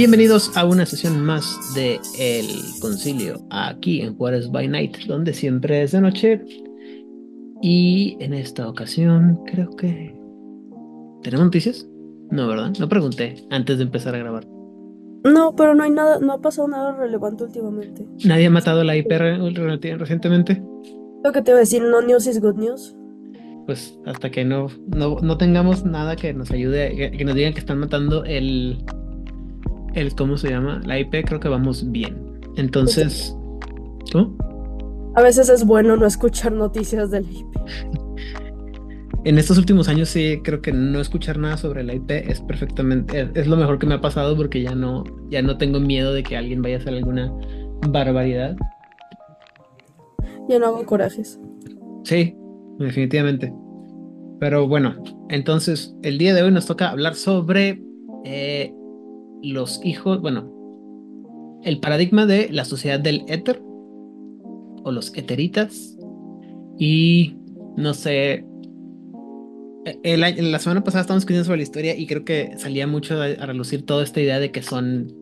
Bienvenidos a una sesión más de El Concilio, aquí en Juárez by Night, donde siempre es de noche. Y en esta ocasión creo que... ¿Tenemos noticias? No, ¿verdad? No pregunté antes de empezar a grabar. No, pero no hay nada, no ha pasado nada relevante últimamente. ¿Nadie ha matado la IP recientemente? Lo que te iba a decir, no news is good news. Pues hasta que no, no, tengamos nada que nos ayude, que, nos digan que están matando el, el, ¿cómo se llama? La IP, creo que vamos bien. Entonces, ¿cómo? A veces es bueno no escuchar noticias del IP. En estos últimos años sí creo que no escuchar nada sobre la IP es perfectamente es, lo mejor que me ha pasado porque ya no ya no tengo miedo de que alguien vaya a hacer alguna barbaridad. Ya no hago corajes. Sí, definitivamente. Pero bueno, entonces el día de hoy nos toca hablar sobre eh, los hijos, bueno, el paradigma de la sociedad del éter o los eteritas y no sé, el, la semana pasada estábamos escribiendo sobre la historia y creo que salía mucho a, relucir toda esta idea de que son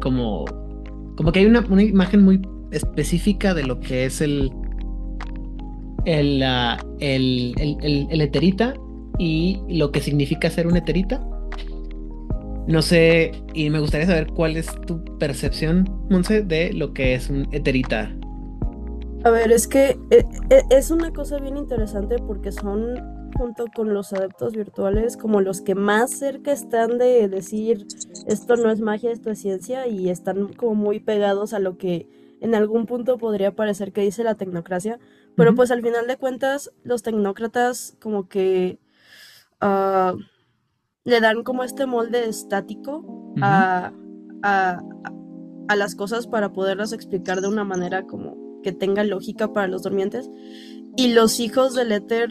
como, como que hay una, una imagen muy específica de lo que es el, el, el, el, el, eterita y lo que significa ser un eterita. No sé, y me gustaría saber cuál es tu percepción, Monse, de lo que es un eterita. A ver, es que eh, eh, es una cosa bien interesante porque son junto con los adeptos virtuales como los que más cerca están de decir esto no es magia, esto es ciencia y están como muy pegados a lo que en algún punto podría parecer que dice la tecnocracia, pero pues al final de cuentas los tecnócratas como que uh, le dan como este molde estático a, a, a las cosas para poderlas explicar de una manera como que tenga lógica para los durmientes. Y los hijos del éter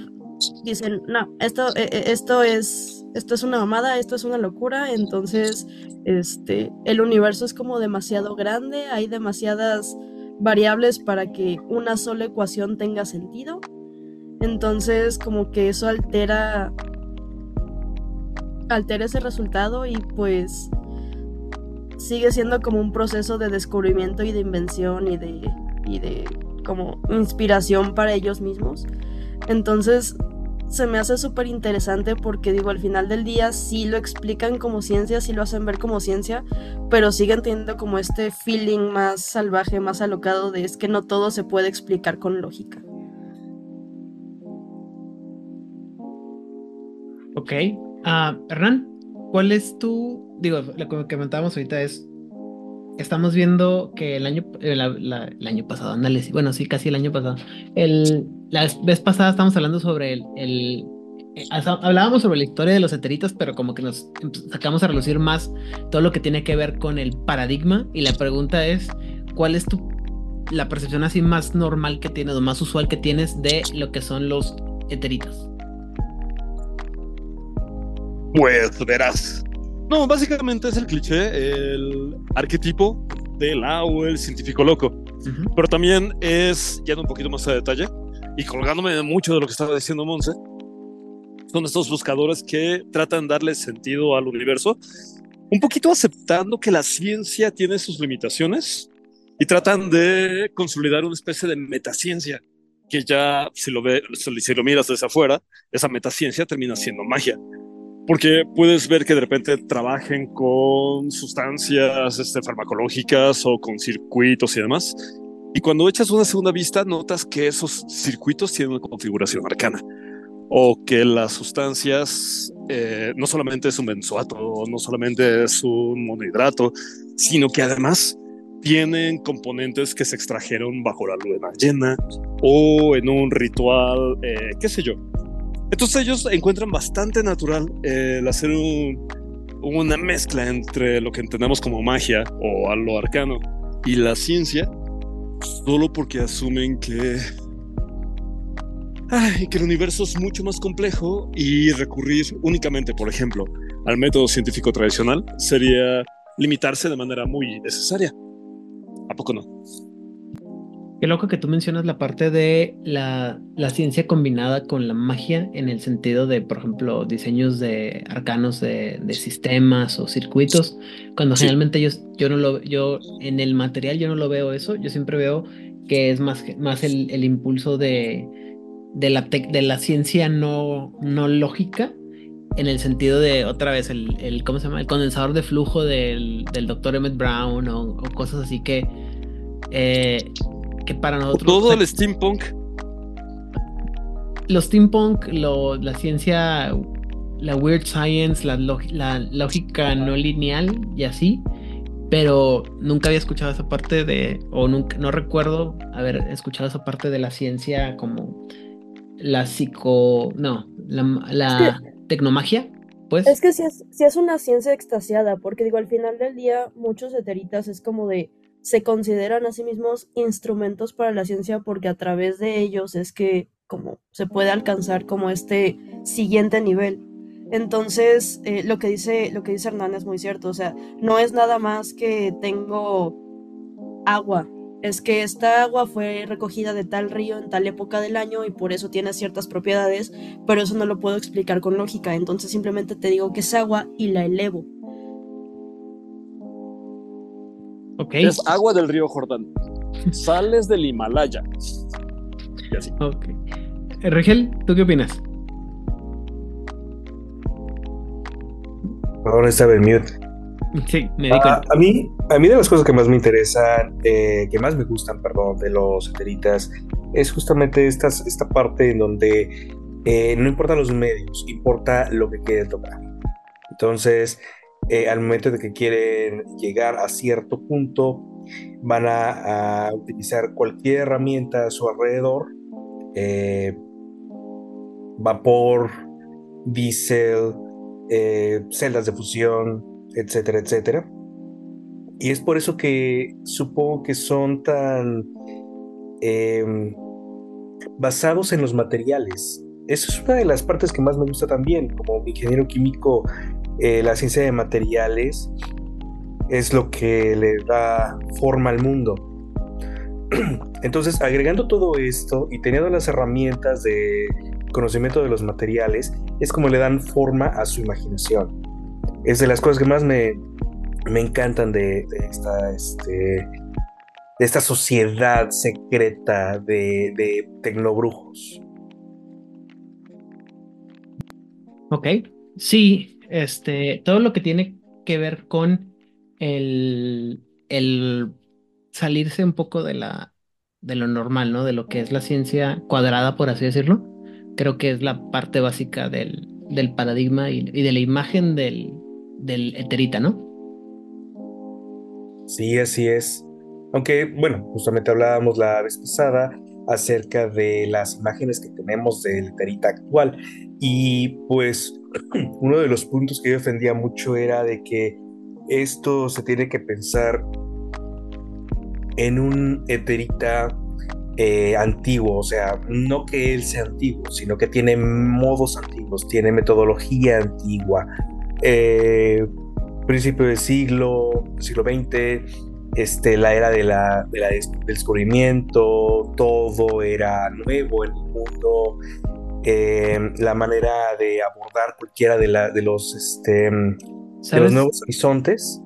dicen, no, esto, e, e, esto es, esto es una mamada, esto es una locura, entonces este, el universo es como demasiado grande, hay demasiadas variables para que una sola ecuación tenga sentido. Entonces, como que eso altera altera ese resultado y pues sigue siendo como un proceso de descubrimiento y de invención y de y de como inspiración para ellos mismos. Entonces, se me hace súper interesante porque digo, al final del día sí lo explican como ciencia, sí lo hacen ver como ciencia, pero siguen teniendo como este feeling más salvaje, más alocado de es que no todo se puede explicar con lógica. Ok. Uh, Hernán, ¿cuál es tu, digo, lo que comentábamos ahorita es, estamos viendo que el año, eh, el año pasado, bueno, sí, casi el año pasado, el, la vez pasada estábamos hablando sobre el, el eh, hablábamos sobre la historia de los eteritos, pero como que nos sacamos a relucir más todo lo que tiene que ver con el paradigma y la pregunta es, ¿cuál es tu la percepción así más normal que tienes o más usual que tienes de lo que son los eteritos? Pues verás, no, básicamente es el cliché, el arquetipo del la o el científico loco. Pero también es, yendo un poquito más a detalle, y colgándome de mucho de lo que estaba diciendo Monse, son estos buscadores que tratan de darle sentido al universo, un poquito aceptando que la ciencia tiene sus limitaciones y tratan de consolidar una especie de metaciencia, que ya, si lo, ve, si lo miras desde afuera, esa metaciencia termina siendo magia porque puedes ver que de repente trabajen con sustancias este, farmacológicas o con circuitos y demás. Y cuando echas una segunda vista, notas que esos circuitos tienen una configuración arcana. O que las sustancias eh, no solamente es un benzoato, no solamente es un monohidrato, sino que además tienen componentes que se extrajeron bajo la luna llena o en un ritual, eh, qué sé yo, entonces ellos encuentran bastante natural el hacer una mezcla entre lo que entendemos como magia o lo arcano y la ciencia, solo porque asumen que, que el universo es mucho más complejo y recurrir únicamente, por ejemplo, al método científico tradicional sería limitarse de manera muy necesaria. ¿A poco no? Qué loco que tú mencionas la parte de la, ciencia combinada con la magia en el sentido de, por ejemplo, diseños de arcanos de, sistemas o circuitos, cuando generalmente yo, yo no lo yo en el material yo no lo veo eso, yo siempre veo que es más, más el, impulso de, de, la de la ciencia no, no lógica en el sentido de otra vez el, el ¿cómo se llama? el condensador de flujo del, del doctor Emmett Brown o, o cosas así que eh, que para nosotros... Todo el steampunk. Los steampunk, la ciencia, la weird science, la, la lógica no lineal y así, pero nunca había escuchado esa parte de, o nunca, no recuerdo haber escuchado esa parte de la ciencia como la psico, no, la, tecnomagia. Pues. Es que si es, si es una ciencia extasiada, porque digo, al final del día, muchos eteritas es como de, se consideran a sí mismos instrumentos para la ciencia porque a través de ellos es que como se puede alcanzar como este siguiente nivel. Entonces, eh, lo, que dice, lo que dice Hernán es muy cierto, o sea, no es nada más que tengo agua, es que esta agua fue recogida de tal río en tal época del año y por eso tiene ciertas propiedades, pero eso no lo puedo explicar con lógica, entonces simplemente te digo que es agua y la elevo. Es agua del río Jordán. Sales del Himalaya. Y así. Ok. Eh, Regel, ¿tú qué opinas? Ahora estaba en mute. Sí, me di ah, a, mí, a mí de las cosas que más me interesan, eh, que más me gustan, perdón, de los eteritas, es justamente esta parte en donde eh, no importan los medios, importa lo que quieres tocar. Entonces, eh, al momento de que quieren llegar a cierto punto, van a, utilizar cualquier herramienta a su alrededor, eh, vapor, diésel, eh, celdas de fusión, etcétera, etcétera. Y es por eso que supongo que son tan basados en los materiales. Esa es una de las partes que más me gusta también. Como ingeniero químico, eh, la ciencia de materiales es lo que le da forma al mundo. Entonces, agregando todo esto y teniendo las herramientas de conocimiento de los materiales, es como le dan forma a su imaginación. Es de las cosas que más me, encantan de, esta, este, de esta sociedad secreta de, de tecnobrujos. Ok, sí, este, todo lo que tiene que ver con el, el salirse un poco de la de lo normal, ¿no? De lo que es la ciencia cuadrada, por así decirlo. Creo que es la parte básica del, del paradigma y, de la imagen del, del eterita, ¿no? Sí, así es. Aunque, bueno, justamente hablábamos la vez pasada acerca de las imágenes que tenemos del eterita actual. Y pues uno de los puntos que yo defendía mucho era de que esto se tiene que pensar en un eterita eh, antiguo, o sea, no que él sea antiguo, sino que tiene modos antiguos, tiene metodología antigua. Eh, principio del siglo, siglo XX, este, la era de la, del descubrimiento, todo era nuevo en el mundo, eh, la manera de abordar cualquiera de, la, de, los, este, de los nuevos horizontes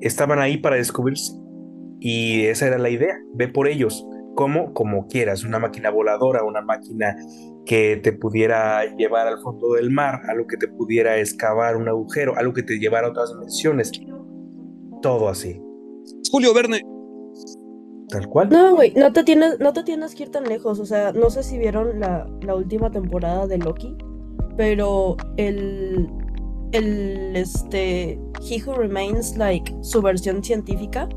estaban ahí para descubrirse. Y esa era la idea, ve por ellos, como, como quieras, una máquina voladora, una máquina que te pudiera llevar al fondo del mar, algo que te pudiera excavar un agujero, algo que te llevara a otras dimensiones, todo así. Julio Verne, Tal cual. No, güey, no te tienes, no te tienes que ir tan lejos. O sea, no sé si vieron la, última temporada de Loki, pero el. El este. He Who Remains, like, su versión científica.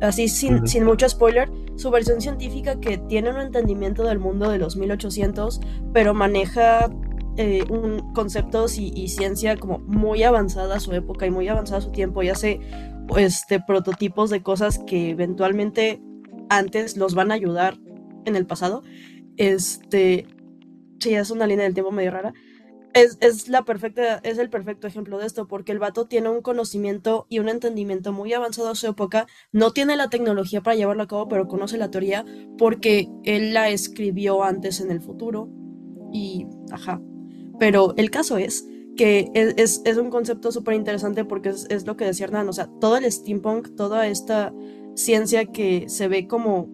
Así, sin, sin mucho spoiler, su versión científica que tiene un entendimiento del mundo de los 1800, pero maneja eh, un, conceptos y, y, ciencia como muy avanzada a su época y muy avanzada a su tiempo y hace este, prototipos de cosas que eventualmente antes los van a ayudar en el pasado. Este, sí, es una línea del tiempo medio rara. es, la perfecta, es el perfecto ejemplo de esto, porque el vato tiene un conocimiento y un entendimiento muy avanzado a su época, no tiene la tecnología para llevarlo a cabo, pero conoce la teoría porque él la escribió antes en el futuro y, ajá. Pero el caso es que es, un concepto súper interesante porque es, lo que decía Hernán, o sea, todo el steampunk, toda esta ciencia que se ve como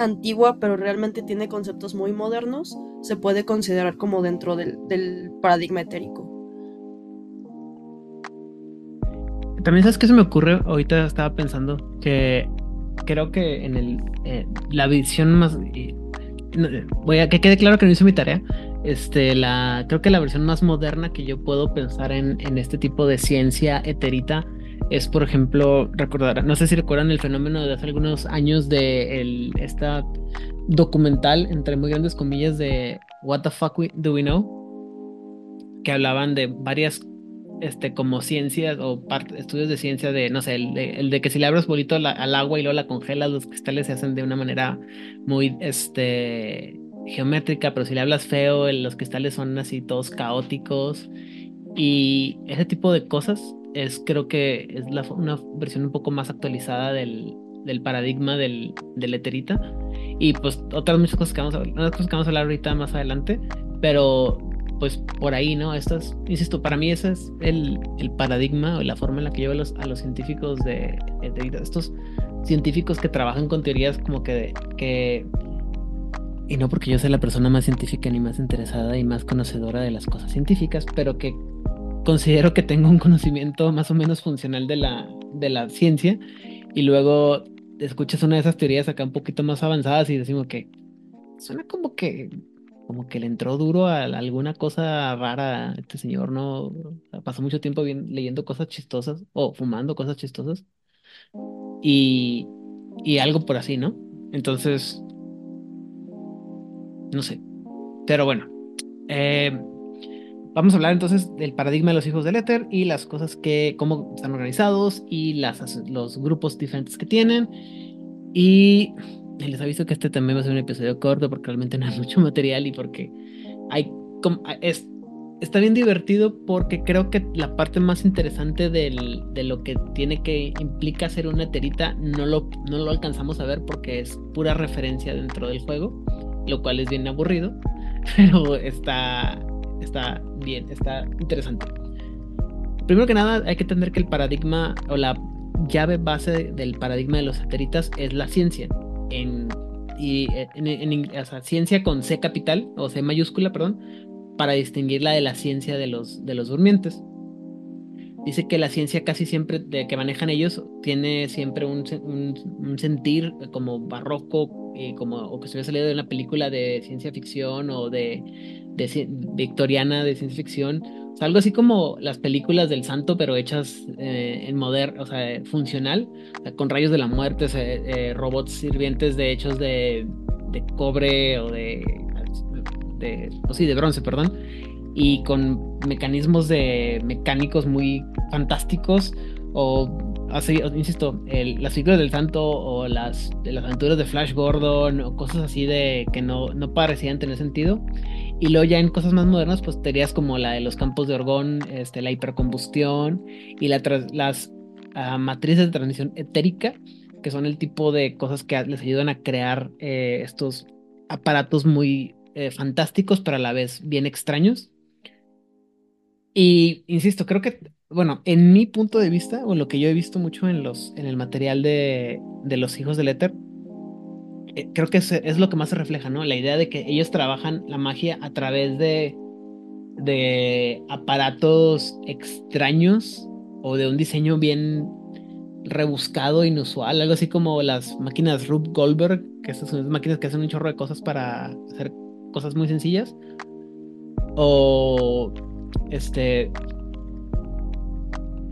antigua, pero realmente tiene conceptos muy modernos, se puede considerar como dentro del, paradigma etérico. También sabes qué se me ocurre, ahorita estaba pensando que creo que en el eh, la visión más voy a que quede claro que no hice mi tarea. Este, la creo que la versión más moderna que yo puedo pensar en, en este tipo de ciencia eterita es, por ejemplo, recordar, no sé si recuerdan el fenómeno de hace algunos años de el, esta documental, entre muy grandes comillas, de What the fuck do we know? Que hablaban de varias, este, como ciencias o estudios de ciencia de, no sé, el de, que si le abres bolito al agua y luego la congelas, los cristales se hacen de una manera muy, este, geométrica, pero si le hablas feo, los cristales son así todos caóticos y ese tipo de cosas es creo que es la, una versión un poco más actualizada del, del paradigma del, del eterita. Y pues otras muchas cosas que vamos a, unas cosas que vamos a hablar ahorita más adelante, pero pues por ahí, ¿no? Estas, insisto, para mí ese es el, el paradigma o la forma en la que yo veo los, a los científicos de eterita, estos científicos que trabajan con teorías como que, que y no porque yo sea la persona más científica ni más interesada y más conocedora de las cosas científicas, pero que considero que tengo un conocimiento más o menos funcional de la, de la ciencia y luego escuchas una de esas teorías acá un poquito más avanzadas y decimos que suena como que como que le entró duro a, alguna cosa rara este señor, ¿no? pasó mucho tiempo bien, leyendo cosas chistosas o fumando cosas chistosas y, y algo por así, ¿no? Entonces, no sé. Pero bueno, eh, Vamos a hablar entonces del paradigma de los hijos del éter y las cosas que, cómo están organizados y las, los grupos diferentes que tienen. Y les aviso que este también va a ser un episodio corto porque realmente no hay mucho material y porque hay, es, está bien divertido porque creo que la parte más interesante del, de lo que tiene que implica ser una eterita no lo, no lo alcanzamos a ver porque es pura referencia dentro del juego, lo cual es bien aburrido, pero está está bien, está interesante. Primero que nada, hay que entender que el paradigma o la llave base del paradigma de los satelitas es la ciencia. En, y en, ciencia con C capital o C mayúscula, perdón, para distinguirla de la ciencia de los, de los durmientes. Dice que la ciencia casi siempre que manejan ellos tiene siempre un, un, sentir como barroco, y como, o que hubiera salido de una película de ciencia ficción o de victoriana de ciencia ficción. algo así como las películas del santo, pero hechas eh, en moderno, o sea, funcional, con rayos de la muerte, eh, robots sirvientes de hechos de, de cobre o de, de, o sí, de bronce, perdón, y con mecanismos de mecánicos muy fantásticos o así, insisto, las figuras del santo o las, las aventuras de Flash Gordon o cosas así de que no, no parecían tener sentido. Y luego ya en cosas más modernas, pues teorías como la de los campos de orgón, este, la hipercombustión y la las ah, matrices de transición etérica, que son el tipo de cosas que les ayudan a crear eh, estos aparatos muy eh, fantásticos, pero a la vez bien extraños. Y insisto, creo que, bueno, en mi punto de vista, o lo que yo he visto mucho en, los, en el material de, de los hijos del éter, eh, creo que es, lo que más se refleja, ¿no? La idea de que ellos trabajan la magia a través de, de aparatos extraños o de un diseño bien rebuscado, inusual, algo así como las máquinas Rube Goldberg, que esas son máquinas que hacen un chorro de cosas para hacer cosas muy sencillas. O este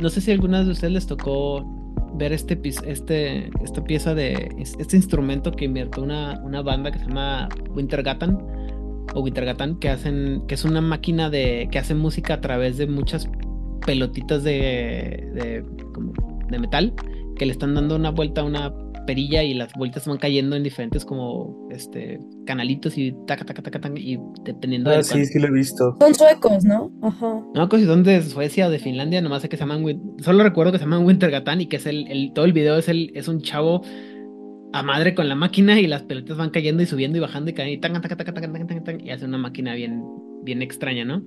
no sé si a algunas de ustedes les tocó ver este, este, esta pieza de este instrumento que invirtió una, una banda que se llama Wintergatan o Wintergatan que hacen que es una máquina de que hace música a través de muchas pelotitas de, de, como de metal que le están dando una vuelta a una perilla y las bolitas van cayendo en diferentes como este canalitos y taca, taca, taca, taca y dependiendo ah, sí, sí lo he visto. Son suecos, ¿no? Ajá. No, pues si son de Suecia o de Finlandia, nomás sé que se llaman, solo recuerdo que se llaman Wintergatan y que es el, el, todo el video es el, es un chavo a madre con la máquina y las pelotas van cayendo y subiendo y bajando y cayendo y taca, taca, taca, taca, taca, taca, y hace una máquina bien, bien extraña, ¿no?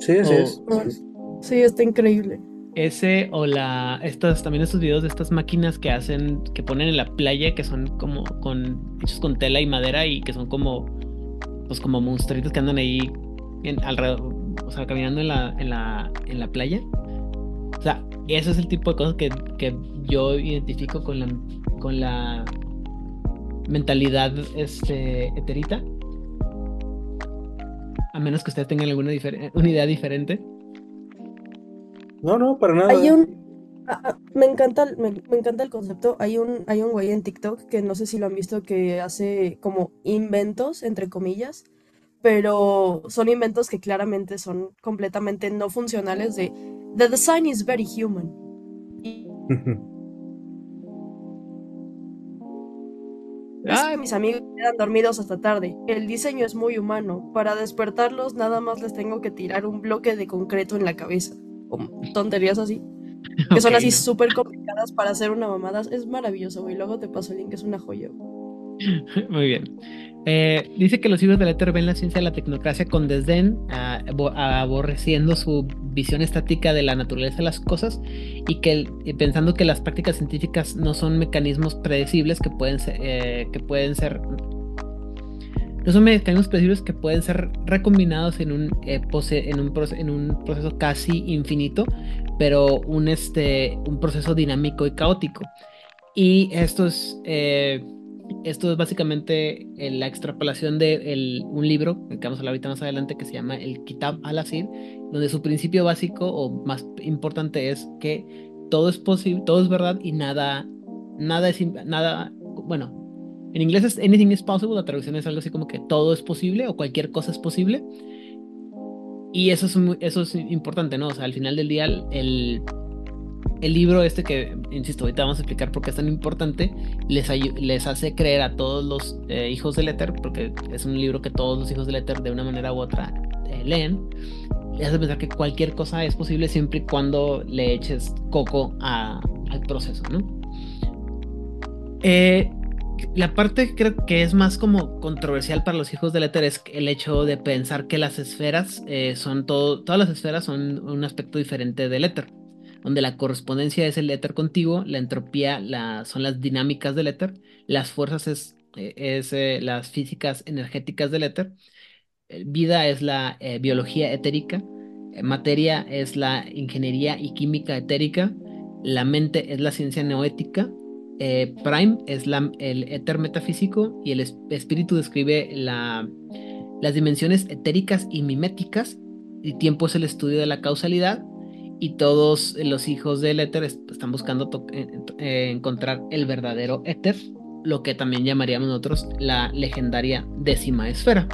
Sí, así es. Sí, está increíble. Ese o la estos también estos videos de estas máquinas que hacen que ponen en la playa que son como con hechos con tela y madera y que son como pues como monstruitos que andan ahí en, alrededor, o sea, caminando en la en la en la playa. O sea, ese es el tipo de cosas que, que yo identifico con la con la mentalidad este eterita. A menos que ustedes tengan alguna una idea diferente. No, no, para nada. Hay un. Ah, ah, me, encanta, me, encanta el concepto. Hay un, hay un güey en TikTok que no sé si lo han visto que hace como inventos, entre comillas, pero son inventos que claramente son completamente no funcionales de The design is very human. mis amigos quedan dormidos hasta tarde. El diseño es muy humano. Para despertarlos nada más les tengo que tirar un bloque de concreto en la cabeza tonterías así. Que son así súper complicadas para hacer una mamada. Es maravilloso, güey. Luego te paso el link, es una joya. Muy bien. Eh, dice que los hijos del éter ven la ciencia de la tecnocracia con desdén, aborreciendo su visión estática de la naturaleza de las cosas y que pensando que las prácticas científicas no son mecanismos predecibles que pueden ser, eh, que pueden ser no son mecanismos específicos que pueden ser recombinados en un, eh, proceso casi infinito, pero un, este, un proceso dinámico y caótico. Y esto es, eh, básicamente la extrapolación de un libro que vamos a hablar ahorita más adelante que se llama el Kitab al-Asir, donde su principio básico o más importante es que todo es posible, todo es verdad y nada, nada es, nada, bueno, en inglés es anything is possible, la traducción es algo así como que todo es posible o cualquier cosa es posible. Y eso es, eso es importante, ¿no? O sea, al final del día, el, el libro este que, insisto, ahorita vamos a explicar por qué es tan importante, les, les hace creer a todos los eh, hijos del éter, porque es un libro que todos los hijos del éter de una manera u otra eh, leen, les hace pensar que cualquier cosa es posible siempre y cuando le eches coco a, al proceso, ¿no? Eh, la parte creo que es más como controversial para los hijos del éter es el hecho de pensar que las esferas eh, son todo, todas las esferas son un aspecto diferente del éter, donde la correspondencia es el éter contiguo, la entropía son las dinámicas del éter, las fuerzas es, eh, eh, las físicas energéticas del éter, vida es la biología etérica, materia es la ingeniería y química etérica, la mente es la ciencia neoética eh, Prime es el éter metafísico y el espíritu describe la, las dimensiones etéricas y miméticas. Y tiempo es el estudio de la causalidad. Y todos los hijos del éter están buscando eh, encontrar el verdadero éter, lo que también llamaríamos nosotros la legendaria décima esfera.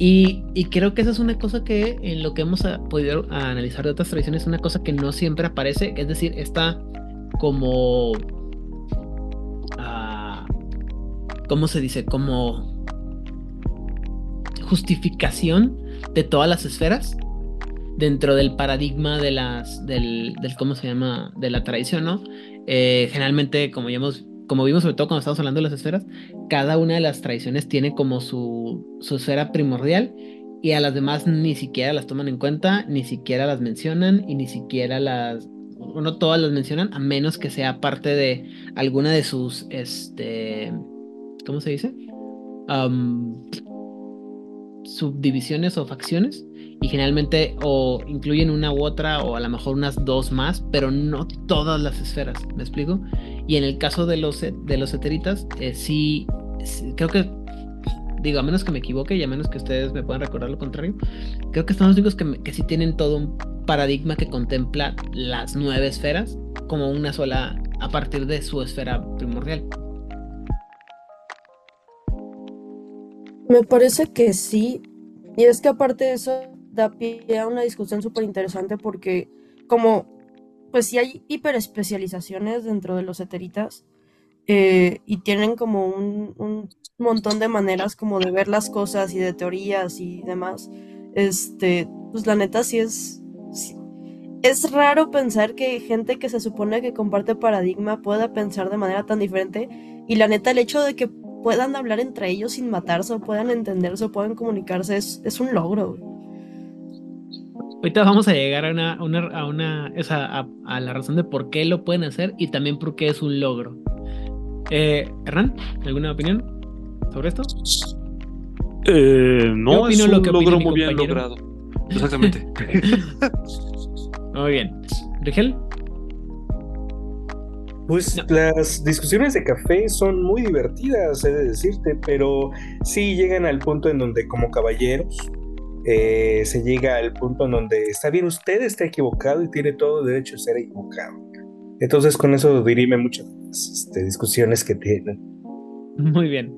Y, y, creo que esa es una cosa que en lo que hemos podido analizar de otras tradiciones, es una cosa que no siempre aparece, es decir, está como ¿cómo se dice? Como justificación de todas las esferas dentro del paradigma de las, del, del ¿cómo se llama? De la tradición, ¿no? Eh, generalmente, como ya como vimos sobre todo cuando estamos hablando de las esferas, cada una de las tradiciones tiene como su, su esfera primordial y a las demás ni siquiera las toman en cuenta, ni siquiera las mencionan y ni siquiera las, no todas las mencionan, a menos que sea parte de alguna de sus, este, ¿cómo se dice? subdivisiones o facciones y generalmente o incluyen una u otra o a lo mejor unas dos más, pero no todas las esferas, ¿me explico? Y en el caso de los, de los eteritas, eh, sí, creo que, digo, a menos que me equivoque y a menos que ustedes me puedan recordar lo contrario, creo que son los únicos que, que sí tienen todo un paradigma que contempla las nueve esferas como una sola a partir de su esfera primordial. Me parece que sí. Y es que aparte de eso, da pie a una discusión súper interesante porque como, pues si hay hiperespecializaciones dentro de los eteritas, eh, y tienen como un, un, montón de maneras como de ver las cosas y de teorías y demás. Este, pues la neta sí es, es raro pensar que gente que se supone que comparte paradigma pueda pensar de manera tan diferente y la neta el hecho de que puedan hablar entre ellos sin matarse o puedan entenderse o puedan comunicarse es, es un logro. Ahorita vamos a llegar a una, a, una a, la razón de por qué lo pueden hacer y también por qué es un logro. Eh, Hernán, ¿alguna opinión sobre esto? Eh, no, es un lo que logro muy bien logrado. Exactamente. muy bien. Rigel. Pues las discusiones de café son muy divertidas, he de decirte, pero sí llegan al punto en donde como caballeros eh, se llega al punto en donde está bien, usted está equivocado y tiene todo derecho a ser equivocado. Entonces con eso dirime muchas este, discusiones que tienen. Muy bien.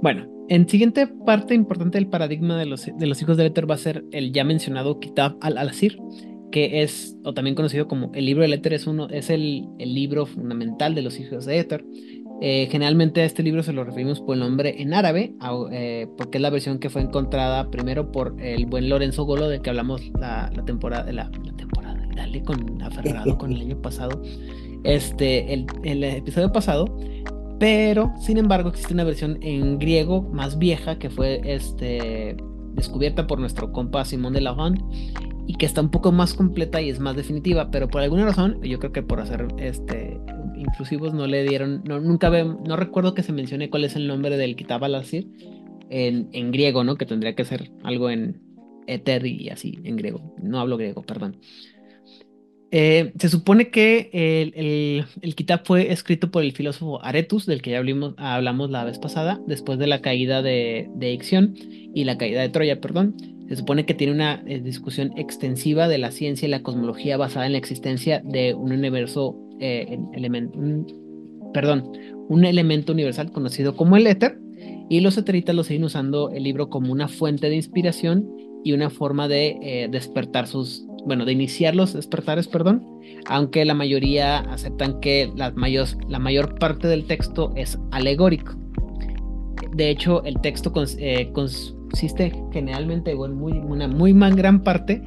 Bueno, en siguiente parte importante del paradigma de los, de los hijos del éter va a ser el ya mencionado Kitab al-Asir, que es, o también conocido como el libro del éter, es, uno, es el, el libro fundamental de los hijos de éter. Eh, generalmente a este libro se lo referimos por el nombre en árabe, eh, porque es la versión que fue encontrada primero por el buen Lorenzo Golo, de que hablamos la, la temporada, la, la temporada, dale con aferrado con el año pasado, este, el, el episodio pasado, pero sin embargo existe una versión en griego más vieja que fue este, descubierta por nuestro compa Simón de Lavande y que está un poco más completa y es más definitiva, pero por alguna razón, yo creo que por hacer este inclusivos no le dieron, no, nunca ve, no recuerdo que se mencione cuál es el nombre del Kitab al en, en griego, ¿no? Que tendría que ser algo en éter y así, en griego. No hablo griego, perdón. Eh, se supone que el, el, el, Kitab fue escrito por el filósofo Aretus, del que ya hablamos, hablamos la vez pasada, después de la caída de, de Ixión y la caída de Troya, perdón. Se supone que tiene una eh, discusión extensiva de la ciencia y la cosmología basada en la existencia de un universo, eh, perdón, un elemento universal conocido como el éter, y los eteritas lo siguen usando el libro como una fuente de inspiración y una forma de eh, despertar sus, bueno, de iniciar los despertares, perdón, aunque la mayoría aceptan que la mayor, la mayor parte del texto es alegórico. De hecho, el texto consiste generalmente en muy, una muy gran parte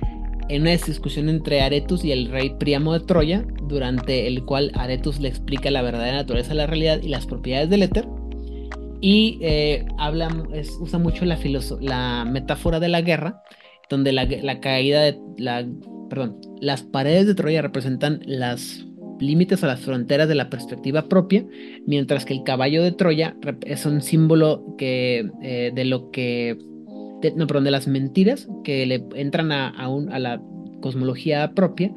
en una discusión entre Aretus y el rey Príamo de Troya, durante el cual Aretus le explica la verdadera naturaleza de la realidad y las propiedades del éter. Y eh, habla, usa mucho la, la metáfora de la guerra, donde la, la caída de la, perdón, las paredes de Troya representan las límites a las fronteras de la perspectiva propia, mientras que el caballo de Troya es un símbolo que, eh, de lo que no, perdón, de las mentiras que le entran a, a, la cosmología propia,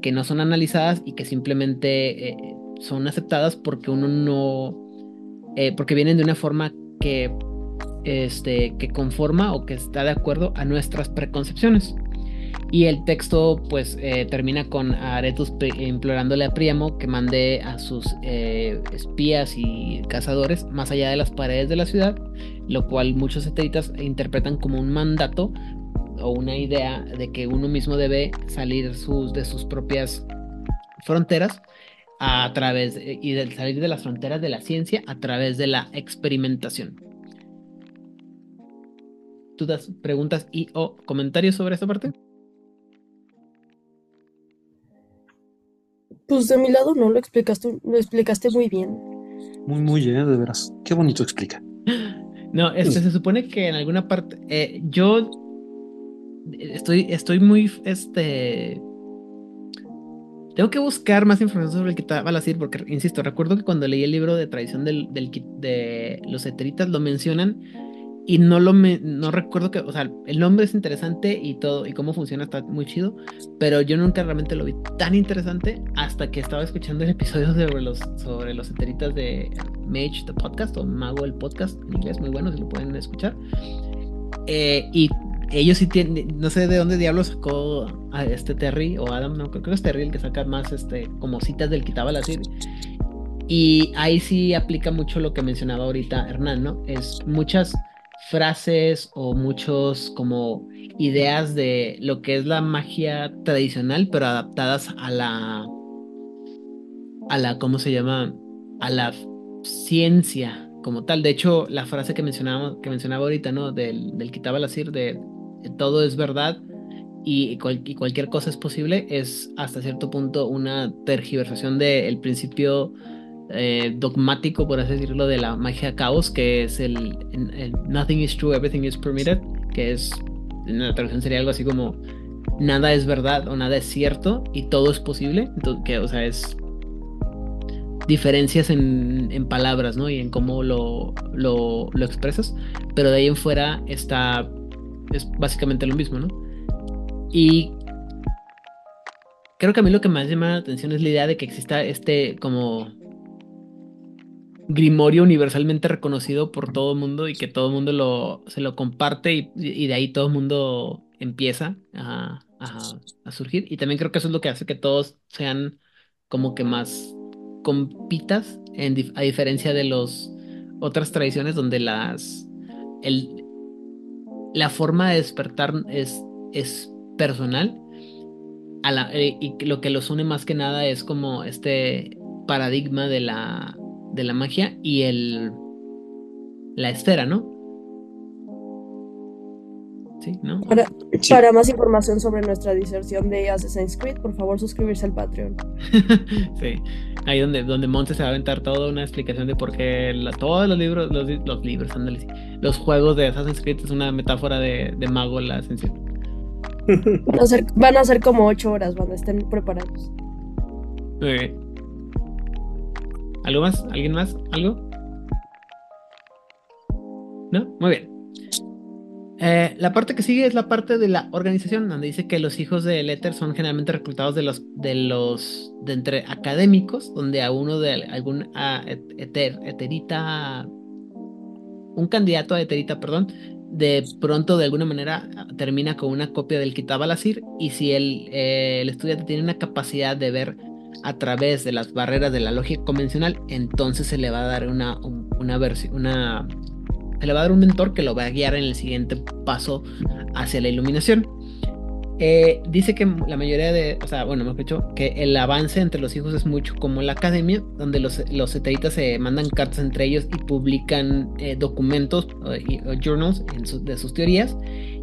que no son analizadas y que simplemente eh, son aceptadas porque uno no, eh, porque vienen de una forma que, este, que conforma o que está de acuerdo a nuestras preconcepciones. Y el texto pues eh, termina con Aretus implorándole a Príamo que mande a sus espías y cazadores más allá de las paredes de la ciudad lo cual muchos eteritas interpretan como un mandato o una idea de que uno mismo debe salir sus, de sus propias fronteras a través y de salir de las fronteras de la ciencia a través de la experimentación. ¿Dudas, preguntas y o comentarios sobre esta parte? Pues de mi lado no lo explicaste, lo explicaste muy bien. Muy, muy bien, de veras. Qué bonito explica. No, este, se supone que en alguna parte. Eh, yo estoy, estoy muy. Este. Tengo que buscar más información sobre el Kitab porque, insisto, recuerdo que cuando leí el libro de tradición del, del, de los eteritas lo mencionan y no lo me, no recuerdo que, o sea, el nombre es interesante y todo, y cómo funciona está muy chido, pero yo nunca realmente lo vi tan interesante hasta que estaba escuchando el episodio sobre los, sobre los eteritas de Mage, the podcast, o Mago el podcast, en inglés muy bueno, si lo pueden escuchar. Eh, y ellos sí tienen, no sé de dónde diablos sacó a este Terry o Adam, no, creo que es Terry el que saca más, este, como citas del Kitab la serie. Y ahí sí aplica mucho lo que mencionaba ahorita Hernán, ¿no? Es muchas frases o muchos como ideas de lo que es la magia tradicional, pero adaptadas a la a la ¿cómo se llama? a la ciencia como tal. De hecho, la frase que mencionaba, que mencionaba ahorita, ¿no? Del, del Kitab al-Asir, de, todo es verdad y, cualquier cosa es posible, es hasta cierto punto una tergiversación del principio eh, dogmático, por así decirlo, de la magia caos, que es el, nothing is true, everything is permitted, que es, en la traducción sería algo así como nada es verdad o nada es cierto y todo es posible, entonces, que, o sea, es diferencias en, en, palabras, ¿no? Y en cómo lo, lo, lo, expresas, pero de ahí en fuera está, es básicamente lo mismo, ¿no? Y creo que a mí lo que más llama la atención es la idea de que exista este como grimorio universalmente reconocido por todo el mundo y que todo el mundo lo, se lo comparte y, de ahí todo el mundo empieza a, a, a surgir. Y también creo que eso es lo que hace que todos sean como que más compitas, a diferencia de las otras tradiciones donde las el, la forma de despertar es, es personal eh, y lo que los une más que nada es como este paradigma de la, de la magia y el la esfera, ¿no? Para, más información sobre nuestra diserción de Assassin's Creed, por favor suscribirse al Patreon. sí, ahí donde, donde Monte se va a aventar toda una explicación de por qué todos los libros, los, libros, los juegos de Assassin's Creed es una metáfora de, mago la ascensión. Van a, ser, como ocho horas cuando estén preparados. ¿Algo más? ¿Alguien más? ¿Algo? ¿No? Muy bien. Eh, la parte que sigue es la parte de la organización, donde dice que los hijos de Éter son generalmente reclutados de los de los de entre académicos, donde a uno de algún a, eterita, un candidato a eterita, perdón, de pronto de alguna manera termina con una copia del Kitab al y si el, eh, el estudiante tiene una capacidad de ver a través de las barreras de la lógica convencional, entonces se le va a dar una, una, versión, una se le va a dar un mentor que lo va a guiar en el siguiente paso hacia la iluminación. Eh, dice que la mayoría de, o sea, bueno, hemos dicho que el avance entre los hijos es mucho como la academia, donde los, los se mandan cartas entre ellos y publican eh, documentos o, journals de sus teorías,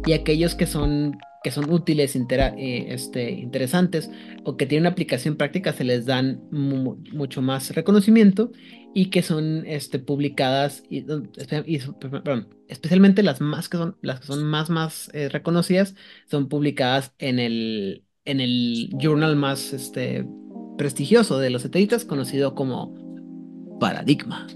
y aquellos que son que son útiles, eh, este, interesantes o que tienen una aplicación práctica se les dan mucho más reconocimiento y que son este, publicadas y, especialmente las más que son las que son más más eh, reconocidas son publicadas en el en el journal más este, prestigioso de los eteritas conocido como Paradigma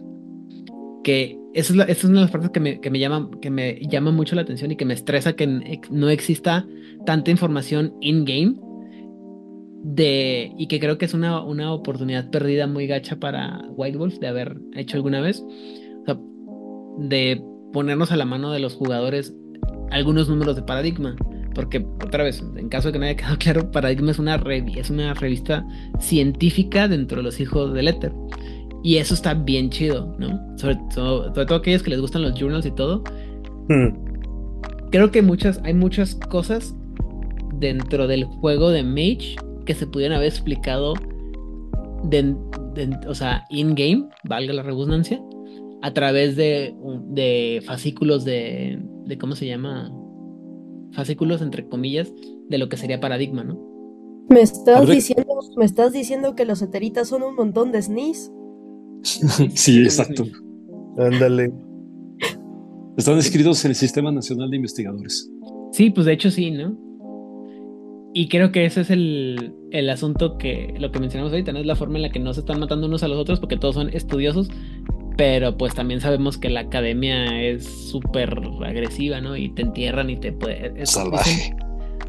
que esa es, una de las partes que me, que me, llama, que me llama mucho la atención y que me estresa que no exista tanta información in-game de, y que creo que es una, una oportunidad perdida muy gacha para White Wolf de haber hecho alguna vez. de ponernos a la mano de los jugadores algunos números de Paradigma. Porque, otra vez, en caso de que no haya quedado claro, Paradigma es una, es una revista científica dentro de los hijos del éter. Y eso está bien chido, ¿no? Sobre, todo aquellos que les gustan los journals y todo. Hmm. Creo que muchas, hay muchas cosas dentro del juego de Mage que se pudieran haber explicado, de, o sea, in-game, valga la redundancia, a través de, de fascículos de, de, ¿cómo se llama? Fascículos, entre comillas, de lo que sería paradigma, ¿no? ¿Me estás, diciendo, ¿Me estás diciendo que los eteritas son un montón de sneeze? sí, exacto. Ándale. Están escritos en el Sistema Nacional de Investigadores. Sí, pues de hecho sí, ¿no? Y creo que ese es el, el, asunto que lo que mencionamos ahorita, ¿no? Es la forma en la que no se están matando unos a los otros porque todos son estudiosos, pero pues también sabemos que la academia es súper agresiva, ¿no? Y te entierran y te puede... Salvaje.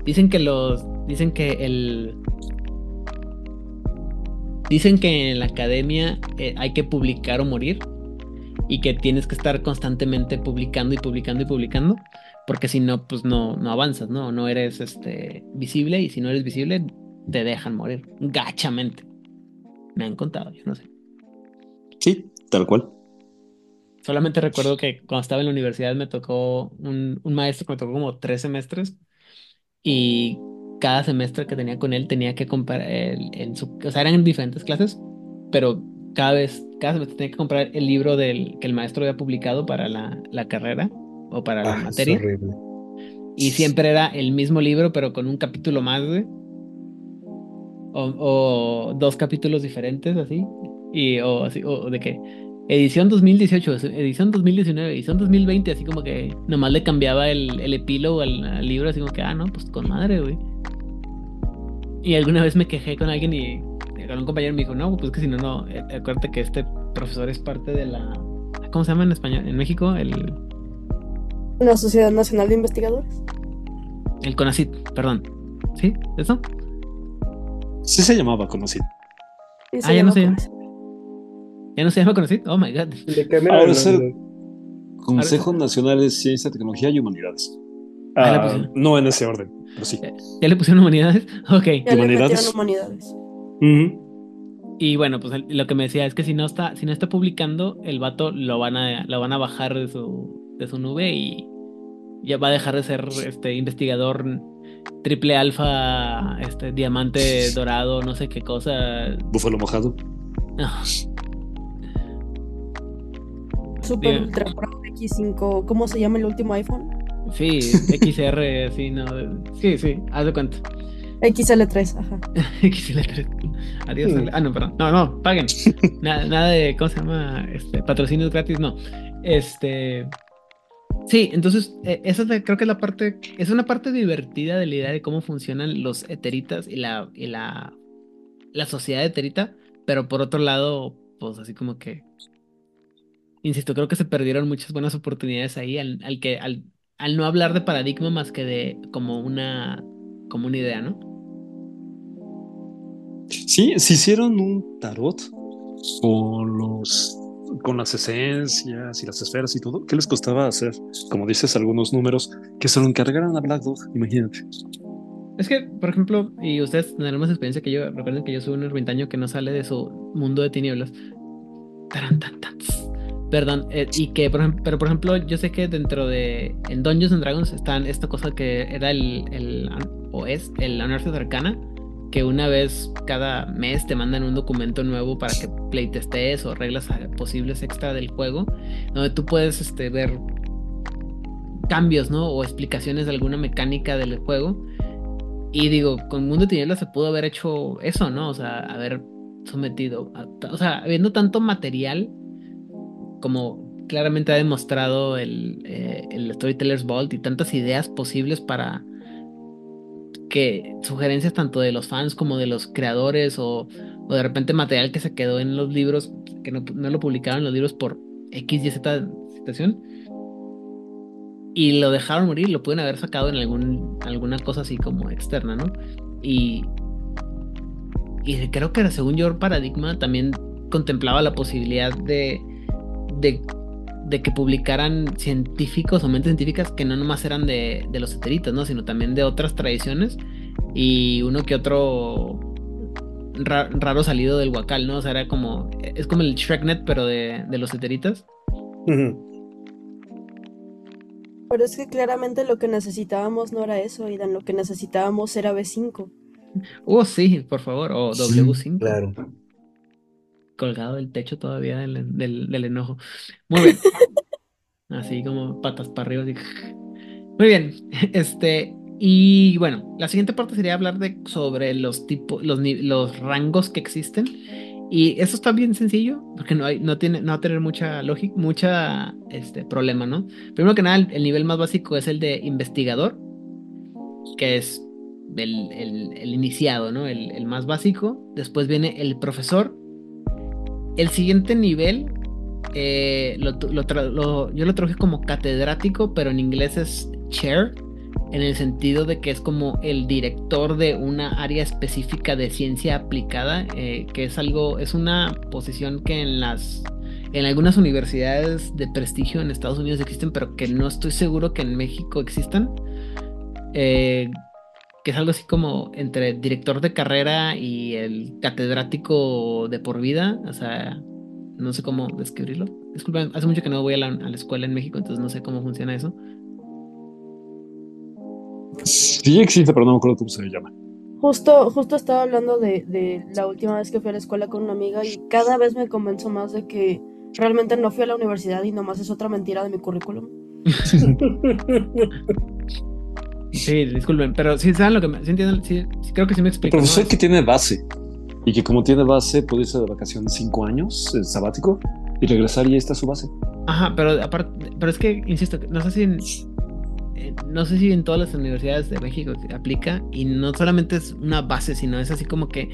dicen, que los... Dicen que el, Dicen que en la academia eh, hay que publicar o morir y que tienes que estar constantemente publicando y publicando y publicando, porque si no, pues no, no avanzas, ¿no? No eres este, visible y si no eres visible, te dejan morir gachamente. Me han contado, yo no sé. Sí, tal cual. Solamente recuerdo que cuando estaba en la universidad me tocó un, un maestro que me tocó como tres semestres y cada semestre que tenía con él tenía que comprar en su, o sea, eran diferentes clases, pero cada vez, cada vez tenía que comprar el libro del, que el maestro había publicado para la, la carrera o para la Ah, es materia. horrible. Y siempre era el mismo libro, pero con un capítulo más, güey. O, o dos capítulos diferentes, así. Y, o, así, o de que edición 2018, edición 2019, edición 2020, así como que nomás le cambiaba el, el epílogo al, al libro, así como que, ah, no, pues con madre, güey. Y alguna vez me quejé con alguien y con un compañero me dijo, no, pues que si no, no, eh, acuérdate que este profesor es parte de la... ¿Cómo se llama en español? En México, el, La Sociedad Nacional de Investigadores. el CONACIT, perdón. ¿Sí? ¿Eso? Sí se llamaba conocido. Sí, Ah, ya no sé. Conacyt. ¿Ya no se llama CONACIT? Oh my god. Le cambiaron Ahora el es el- nombre. Consejo Nacional de Ciencia, Tecnología y Humanidades. Ah, Ah, no en ese orden, pero sí. ¿Ya le pusieron humanidades? Ok. Ya le Humanidades. humanidades. Y bueno, pues lo que me decía es que si no está, si no está publicando, el vato lo van a, lo van a bajar de su, de su nube y ya va a dejar de ser este investigador triple alfa, este diamante dorado, no sé qué cosa. Búfalo mojado. No. Super Bien. Ultra Pro X5. ¿Cómo se llama el último iPhone? Sí, XR, sí, no. Sí, sí, haz de cuenta. XL3, ajá. XL3. Adiós. Mm. Ah, no, perdón. No, no, paguen. nada, nada de, ¿cómo se llama? Este, patrocinios gratis, no. Este. Sí, entonces, eh, esa es la- creo que es la parte, es una parte divertida de la idea de cómo funcionan los eteritas y la, y la, la sociedad eterita, pero por otro lado, pues así como que, insisto, creo que se perdieron muchas buenas oportunidades ahí al, al que, al, al no hablar de paradigma más que de como una, como una idea, ¿no? Sí, se hicieron un tarot con los con las esencias y las esferas y todo. ¿Qué les costaba hacer? Como dices, algunos números que se lo encargaran a Black Dog, imagínate. Es que, por ejemplo, y ustedes tendrán más experiencia que yo, recuerden que yo soy un ermitaño que no sale de su mundo de tinieblas. Taran, tan, tan, tss. Perdón, eh, y que, pero por ejemplo, yo sé que dentro de, en Dungeons and Dragons están esta cosa que era el, el o es el Unearthed Arcana, que una vez cada mes te mandan un documento nuevo para que playtestes o reglas eh, posibles extra del juego, donde tú puedes este, ver cambios, ¿no? O explicaciones de alguna mecánica del juego. Y digo, con Mundo Tinieblas se pudo haber hecho eso, ¿no? O sea, haber sometido, a- o sea, habiendo tanto material como claramente ha demostrado el, eh, el Storyteller's Vault y tantas ideas posibles para que sugerencias tanto de los fans como de los creadores o, o de repente material que se quedó en los libros, que no, no lo publicaron en los libros por X y Z situación y lo dejaron morir, lo pueden haber sacado en algún, alguna cosa así como externa, ¿no? Y, y creo que según yo, Paradigma también contemplaba la posibilidad de, de, de que publicaran científicos o mentes científicas que no nomás eran de, de los eteritas, ¿no? Sino también de otras tradiciones y uno que otro ra- raro salido del Huacal, ¿no? O sea, era como, es como el Shreknet, pero de, de los eteritas. Ujú. Pero es que claramente lo que necesitábamos no era eso, Aidan. Lo que necesitábamos era B5. Oh, sí, por favor, o W5. Claro. Colgado del techo todavía del, del, enojo. Muy bien. Así como patas para arriba. Muy bien. Este. Y bueno, la siguiente parte sería hablar de sobre los tipos, los, los rangos que existen. Y eso está bien sencillo, porque no hay, no tiene, no va a tener mucha lógica, mucha este problema, ¿no? Primero que nada, el, el nivel más básico es el de investigador, que es el, el- el iniciado, ¿no? El más básico. Después viene el profesor, el siguiente nivel, eh, lo yo lo traduje como catedrático, pero en inglés es chair, en el sentido de que es como el director de una área específica de ciencia aplicada, eh, que es algo, es una posición que en las, en algunas universidades de prestigio en Estados Unidos existen, pero que no estoy seguro que en México existan. Eh, que es algo así como entre director de carrera y el catedrático de por vida, o sea, no sé cómo describirlo. Disculpen, hace mucho que no voy a la, a la escuela en México, entonces no sé cómo funciona eso. Sí existe, pero no me acuerdo cómo se llama. Justo, justo estaba hablando de, la última vez que fui a la escuela con una amiga y cada vez me convenzo más de que realmente no fui a la universidad y nomás es otra mentira de mi currículum. sí, disculpen, pero si saben lo que me. entienden? Sí, creo que sí me explico. El profesor que tiene base y que como tiene base puede irse de vacaciones cinco años, el sabático, y regresar y esta es su base. Ajá, pero aparte, pero es que, insisto, no sé si en, no sé si en todas las universidades de México aplica y no solamente es una base, sino es así como que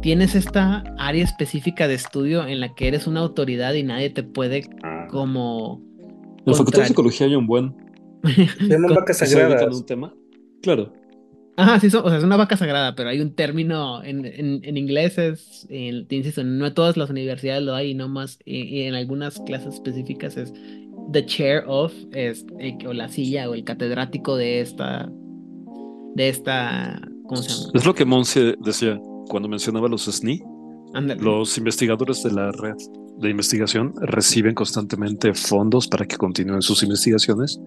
tienes esta área específica de estudio en la que eres una autoridad y nadie te puede ah. como... En la Facultad de Psicología hay un buen... Se llaman vacas sagradas. un tema? Claro. Ajá, sí, o sea, es una vaca sagrada, pero hay un término en, en, inglés, es, en, te insisto, no todas las universidades lo hay, no más, y, en algunas clases específicas es the chair of, es, eh, o la silla, o el catedrático de esta, de esta, ¿cómo se llama? Es lo que Monse decía cuando mencionaba los SNI. Los investigadores de la red de investigación reciben constantemente fondos para que continúen sus investigaciones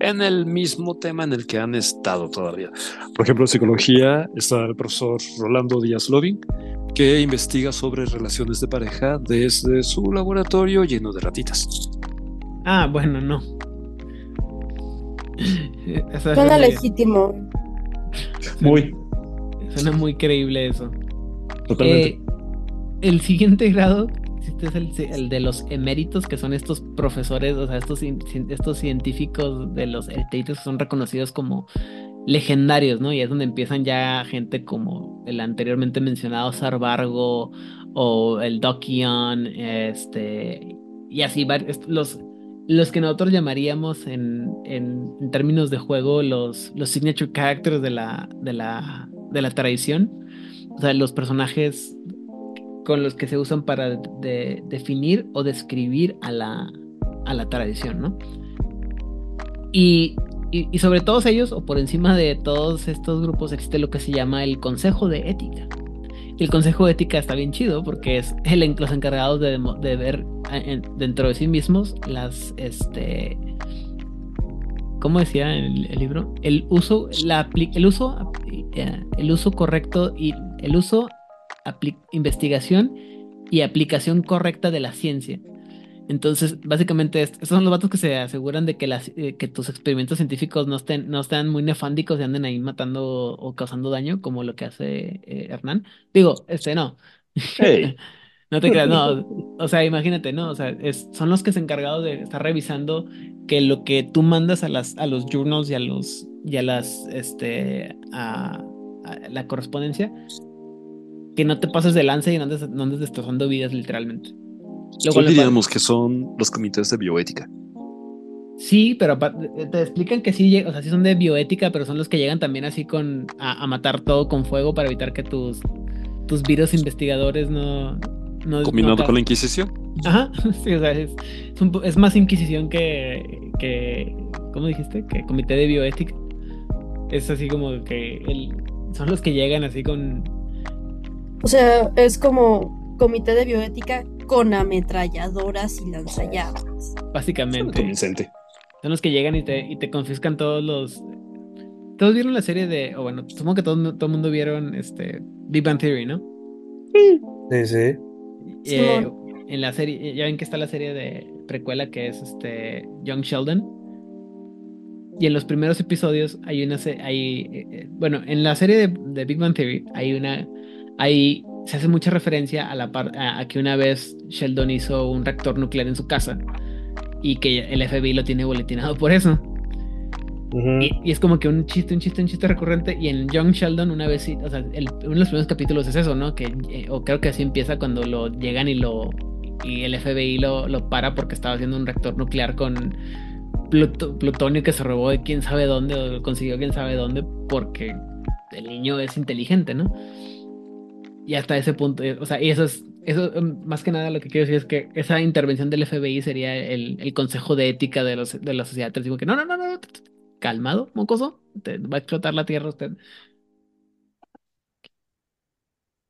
en el mismo tema en el que han estado todavía. Por ejemplo, en psicología está el profesor Rolando Díaz Loving, que investiga sobre relaciones de pareja desde su laboratorio lleno de ratitas. Ah, bueno, no. Suena legítimo. Muy. Suena muy creíble eso. Totalmente. Eh, el siguiente grado este es el, de los eméritos, que son estos profesores, o sea, estos, estos científicos de los eritreitos que son reconocidos como legendarios, ¿no? Y es donde empiezan ya gente como el anteriormente mencionado Sarvargo o el Dokion, este, y así los, los que nosotros llamaríamos en, en, términos de juego los, los signature characters de la, de la, de la tradición, o sea, los personajes con los que se usan para definir o describir a la, a la tradición, ¿no? Y, y, sobre todos ellos, o por encima de todos estos grupos, existe lo que se llama el Consejo de Ética. El Consejo de Ética está bien chido porque es el, los encargados de, ver dentro de sí mismos las, este, ¿cómo decía el, el libro? El uso, la, el uso, eh, el uso correcto y el uso investigación y aplicación correcta de la ciencia. Entonces, básicamente, estos son los vatos que se aseguran de que, las, eh, que tus experimentos científicos no estén, no estén muy nefándicos y anden ahí matando o causando daño, como lo que hace eh, Hernán. Digo, este no. no te creas, no. O sea, imagínate, ¿no? O sea, es, son los que se encargados de estar revisando que lo que tú mandas a, las, a los journals y a los y a las este a la correspondencia que no te pases de lance y no andes, destrozando vidas literalmente. Luego diríamos que son los comités de bioética. Sí, pero te explican que sí, o sea, sí son de bioética, pero son los que llegan también así con a, matar todo con fuego para evitar que tus, tus virus investigadores no... no Combinado con la Inquisición. Ajá, sí, o sea, es, es, más Inquisición que, que, ¿cómo dijiste? Que comité de bioética. Es así como que el, son los que llegan así con o sea, es como comité de bioética con ametralladoras y lanzallamas. Básicamente. Son los que llegan y te, y te confiscan todos los. Todos vieron la serie de. O bueno, supongo que todo, todo el mundo vieron este. Big Bang Theory, ¿no? Sí, sí. Eh, en la serie, ya ven que está la serie de precuela que es este Young Sheldon. Y en los primeros episodios hay una. Hay, eh, eh, bueno, en la serie de, de Big Bang Theory hay una ahí se hace mucha referencia a, la a, que una vez Sheldon hizo un reactor nuclear en su casa y que el FBI lo tiene boletinado por eso. y, es como que un chiste, un chiste, un chiste recurrente. Y en Young Sheldon, una vez, o sea, uno de los primeros capítulos es eso, ¿no? Que, eh, o creo que así empieza cuando lo llegan y lo. Y el FBI lo, lo para porque estaba haciendo un reactor nuclear con plutonio que se robó de quién sabe dónde, o consiguió quién sabe dónde, porque el niño es inteligente, ¿no? Y hasta ese punto, o sea, y eso es, eso mm, más que nada lo que quiero decir es que esa intervención del FBI sería el, el consejo de ética de, los, de la sociedad. Te digo que no, no, no, no, calmado, mocoso, te va a explotar la tierra usted.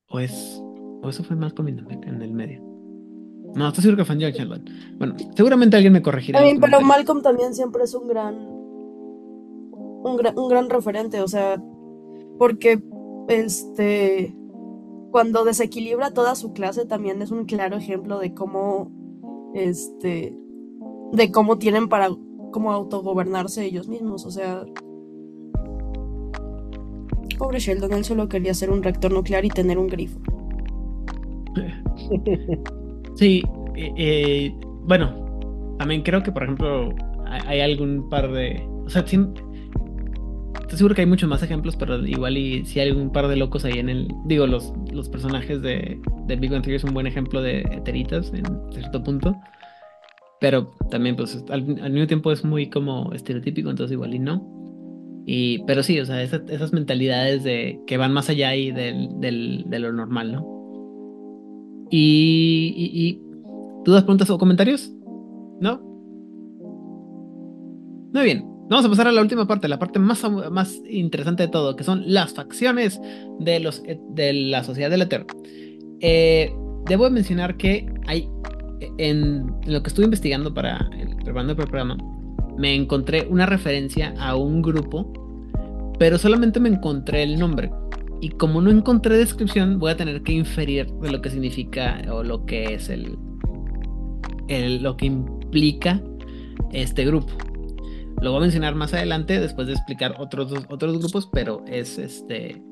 O es, o eso fue más en el medio. No, estoy seguro que fue en Sheldon. Bueno, seguramente alguien me corregirá. pero Malcolm también siempre es un gran, un gran, un gran referente, o sea, porque este, cuando desequilibra toda su clase también es un claro ejemplo de cómo, este, de cómo tienen para cómo autogobernarse ellos mismos, o sea, pobre Sheldon, él solo quería ser un reactor nuclear y tener un grifo. Sí, eh, eh, bueno, también creo que, por ejemplo, hay, algún par de. O sea, estoy seguro que hay muchos más ejemplos, pero igual y si hay algún par de locos ahí en el. Digo, los, los personajes de, de Big Bang Theory es un buen ejemplo de eteritas en cierto punto. Pero también, pues, al, mismo tiempo es muy como estereotípico, entonces igual y no. Y, pero sí, o sea, esas, mentalidades de que van más allá y del, del, de lo normal, ¿no? Y, y, ¿Dudas, preguntas o comentarios? ¿No? Muy bien. Vamos a pasar a la última parte, la parte más, más interesante de todo, que son las facciones de, los, de la sociedad del Eterno. Eh, debo mencionar que hay, en, lo que estuve investigando para el, preparando el programa, me encontré una referencia a un grupo, pero solamente me encontré el nombre. Y como no encontré descripción, voy a tener que inferir de lo que significa o lo que es el, el lo que implica este grupo. Lo voy a mencionar más adelante después de explicar otros, otros grupos, pero es este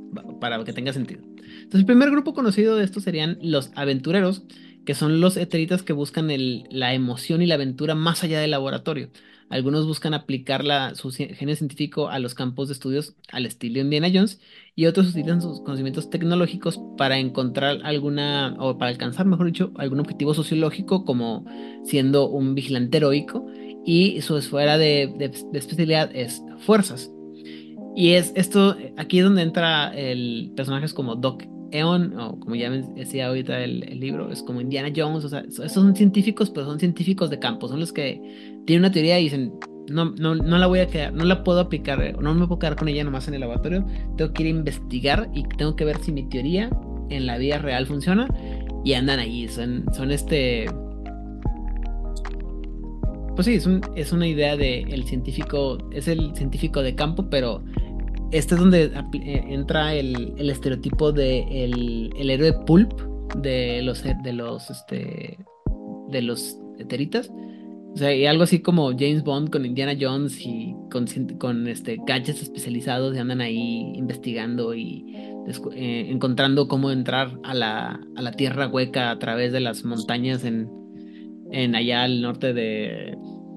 para que tenga sentido. Entonces, el primer grupo conocido de estos serían los aventureros, que son los eteritas que buscan el, la emoción y la aventura más allá del laboratorio. Algunos buscan aplicar la, su genio científico a los campos de estudios al estilo Indiana Jones y otros utilizan sus conocimientos tecnológicos para encontrar alguna, o para alcanzar, mejor dicho, algún objetivo sociológico como siendo un vigilante heroico y su esfera de, de, especialidad es fuerzas. Y es esto, aquí es donde entra el personajes como Doc Eon, o como ya decía ahorita el, el, libro, es como Indiana Jones, o sea, esos son científicos, pero son científicos de campo, son los que tienen una teoría y dicen, no, no, no la voy a quedar, no la puedo aplicar, no me puedo quedar con ella nomás en el laboratorio, tengo que ir a investigar y tengo que ver si mi teoría en la vida real funciona y andan ahí, son, son este... Pues sí, es, un, es una idea de el científico, es el científico de campo, pero este es donde eh, entra el, estereotipo de el, héroe pulp de los de los este de los eteritas. O sea, y algo así como James Bond con Indiana Jones y con, con este gadgets especializados y andan ahí investigando y eh, encontrando cómo entrar a la, a la tierra hueca a través de las montañas en, en allá al norte de,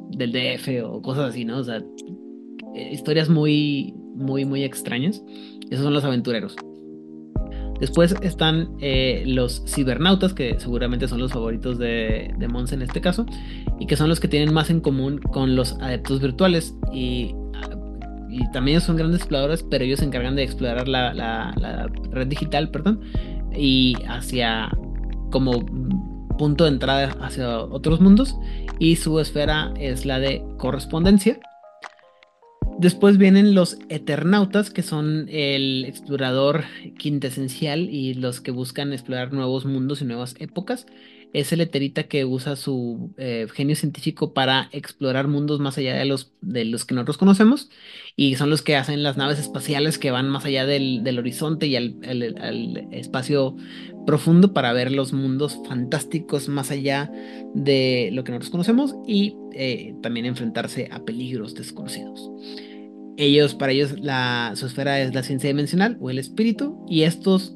del DF o cosas así, ¿no? O sea, eh, historias muy, muy, muy extrañas. Esos son los aventureros. Después están eh, los cibernautas, que seguramente son los favoritos de, de Mons en este caso, y que son los que tienen más en común con los adeptos virtuales. Y, y también son grandes exploradores, pero ellos se encargan de explorar la, la, la red digital, perdón, y hacia como punto de entrada hacia otros mundos. Y su esfera es la de correspondencia Después vienen los Eternautas, que son el explorador quintesencial y los que buscan explorar nuevos mundos y nuevas épocas. Es el Eterita que usa su eh, genio científico para explorar mundos más allá de los, de los que nosotros conocemos. Y son los que hacen las naves espaciales que van más allá del, horizonte y al, espacio profundo para ver los mundos fantásticos más allá de lo que nosotros conocemos y eh, también enfrentarse a peligros desconocidos. Ellos, para ellos, la, su esfera es la ciencia dimensional o el espíritu, y estos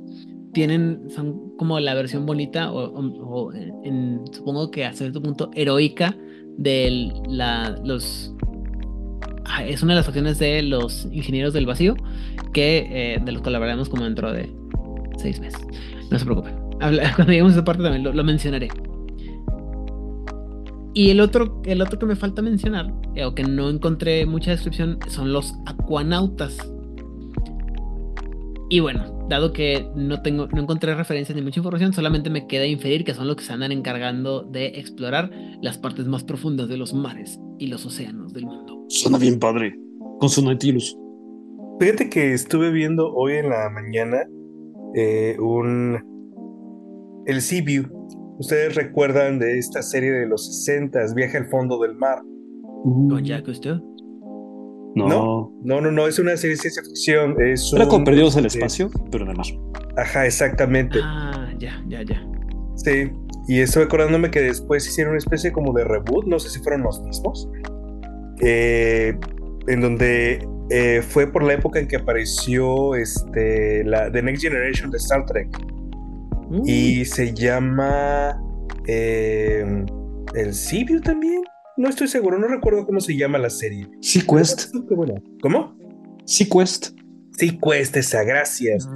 tienen, son como la versión bonita, o, en, supongo que a cierto punto heroica, de la, los. Ah, es una de las facciones de los ingenieros del vacío, que eh, de los que hablaremos como dentro de seis meses. No se preocupen. Cuando lleguemos a esa parte también lo mencionaré. Y el otro, el otro que me falta mencionar, eh, o que no encontré mucha descripción, son los acuanautas. Y bueno, dado que no tengo, no encontré referencias ni mucha información, solamente me queda inferir que son los que se andan encargando de explorar las partes más profundas de los mares y los océanos del mundo. Suena bien padre, con su Nautilus. Fíjate que estuve viendo hoy en la mañana eh, un el Sea-View Ustedes recuerdan de esta serie de los 60, Viaje al fondo del mar. ¿Con Jacques No. no. No, no, es una serie de ciencia ficción. Es Era como Perdidos en el Espacio, pero nada más. Ajá, exactamente. Ah, ya, ya, ya. Sí, y estoy acordándome que después hicieron una especie como de reboot, no sé si fueron los mismos, eh, en donde eh, fue por la época en que apareció este, la The Next Generation de Star Trek. Y se llama eh, El Sibiu también. No estoy seguro, no recuerdo cómo se llama la serie. Sequest. ¿Cómo? Sequest. Sequest, esa, gracias.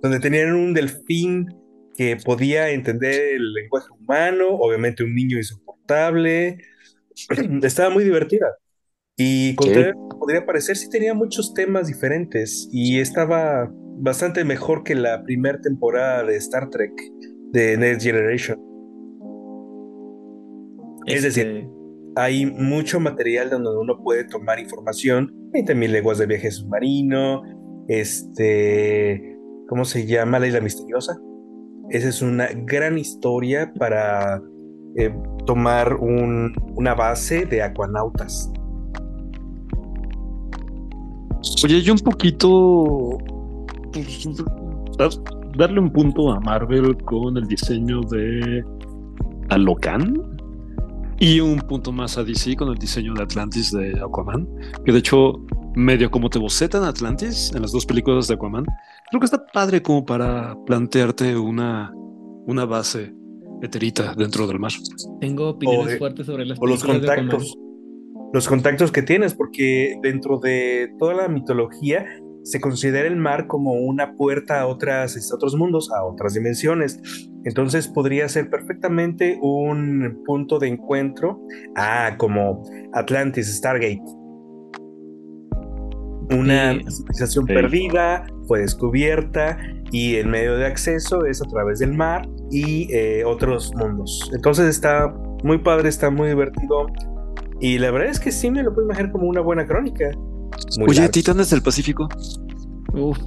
Donde tenían un delfín que podía entender el lenguaje humano, obviamente un niño insoportable. Estaba muy divertida. Y podría parecer, sí tenía muchos temas diferentes y estaba bastante mejor que la primera temporada de Star Trek de Next Generation. Es decir, este hay mucho material donde uno puede tomar información, 20.000 leguas de viaje submarino, este, ¿cómo se llama? La isla misteriosa. Esa es una gran historia para eh, tomar una base de acuanautas. Oye, yo un poquito pues, darle un punto a Marvel con el diseño de Alocan y un punto más a DC con el diseño de Atlantis de Aquaman, que de hecho medio como te bocetan Atlantis en las dos películas de Aquaman, creo que está padre como para plantearte una, una base eterita dentro del mar. Tengo opiniones fuertes sobre las o los contactos. Los contactos que tienes, porque dentro de toda la mitología se considera el mar como una puerta a, otras, a otros mundos, a otras dimensiones. Entonces podría ser perfectamente un punto de encuentro, ah, como Atlantis, Stargate. Una civilización perdida, fue descubierta y el medio de acceso es a través del mar y eh, otros mundos. Entonces está muy padre, está muy divertido. Y la verdad es que sí me lo puedo imaginar como una buena crónica. Oye, Titanes del Pacífico. Uf,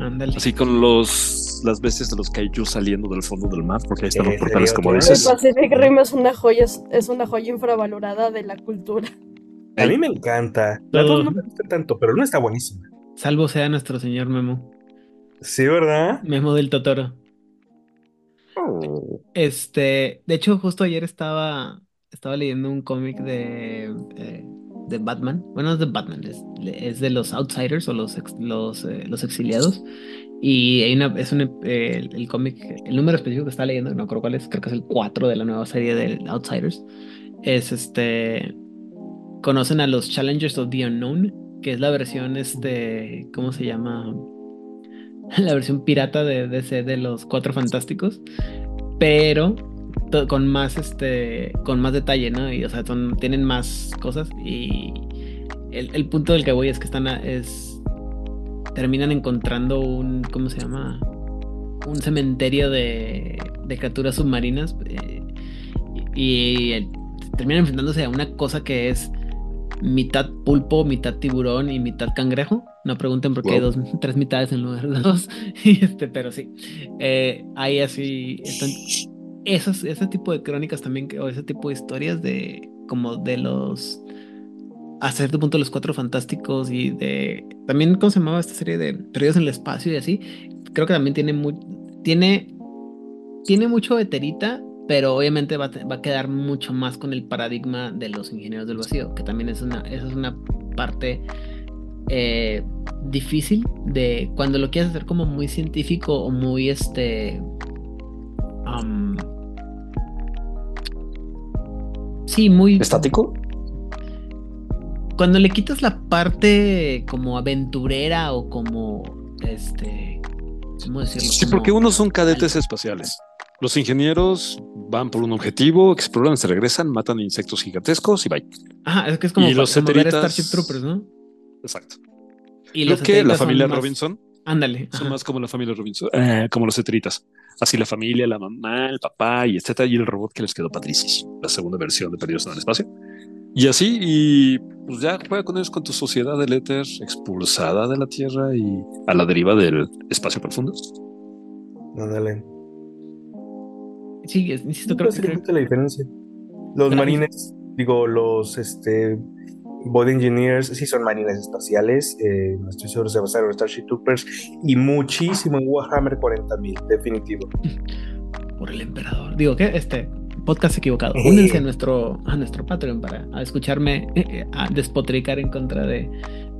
ándale. Así con los las veces de los kaiju saliendo del fondo del mar, porque ahí están los portales como dices. El Pacific Rim es una joya, es una joya infravalorada de la cultura. A mí me encanta. La dos no me gusta tanto, pero no está buenísima. Salvo sea nuestro señor Memo. Sí, ¿verdad? Memo del Totoro. Oh. Este, de hecho, justo ayer estaba, estaba leyendo un cómic de eh, de Batman. Bueno, es de Batman, es, de los Outsiders o los, los, eh, los exiliados. Y hay una, es un, eh, el, cómic, el número específico que está leyendo, no creo cuál es, creo que es el 4 de la nueva serie de Outsiders. Es este. Conocen a los Challengers of the Unknown, que es la versión, este. ¿Cómo se llama? La versión pirata de DC de los Cuatro Fantásticos. Pero con más este con más detalle, ¿no? Y o sea, son, tienen más cosas y el, punto del que voy es que están es terminan encontrando un ¿cómo se llama? un cementerio de, de criaturas submarinas eh, y, terminan enfrentándose a una cosa que es mitad pulpo, mitad tiburón y mitad cangrejo. No pregunten por qué hay dos, tres mitades en lugar de dos. este, pero sí. Eh, ahí así están ese tipo de crónicas también, o ese tipo de historias de como de los a cierto punto los cuatro fantásticos y de también cómo se llamaba esta serie de perdidos en el espacio y así creo que también tiene muy tiene tiene mucho veterita pero obviamente va, va, a quedar mucho más con el paradigma de los ingenieros del vacío que también es una esa es una parte eh, difícil de cuando lo quieres hacer como muy científico o muy este Sí, muy. ¿Estático? Cuando le quitas la parte como aventurera o como. Este. ¿Cómo decirlo? Sí, porque unos son cadetes espaciales. Los ingenieros van por un objetivo, exploran, se regresan, matan insectos gigantescos y bye. Ajá, es que es como, y los Starship Troopers, ¿no? Exacto. Y los que la familia Robinson. Ándale. Son más como la familia Robinson, eh, como los eteritas. Así la familia, la mamá, el papá y etcétera, y el robot que les quedó patricísimo, la segunda versión de Perdidos en el Espacio. Y así, y pues ya juega con ellos con tu sociedad del éter expulsada de la Tierra y a la deriva del espacio profundo. Ándale. Sí, insisto, creo que... la diferencia. Los marines, digo, los este Body Engineers, sí son marines espaciales, eh, no estoy seguro va a ser Starship Troopers y muchísimo en Warhammer 40.000, definitivo. Por el emperador. Digo que este podcast equivocado. Únense a nuestro, a nuestro Patreon para escucharme eh, a despotricar en contra de,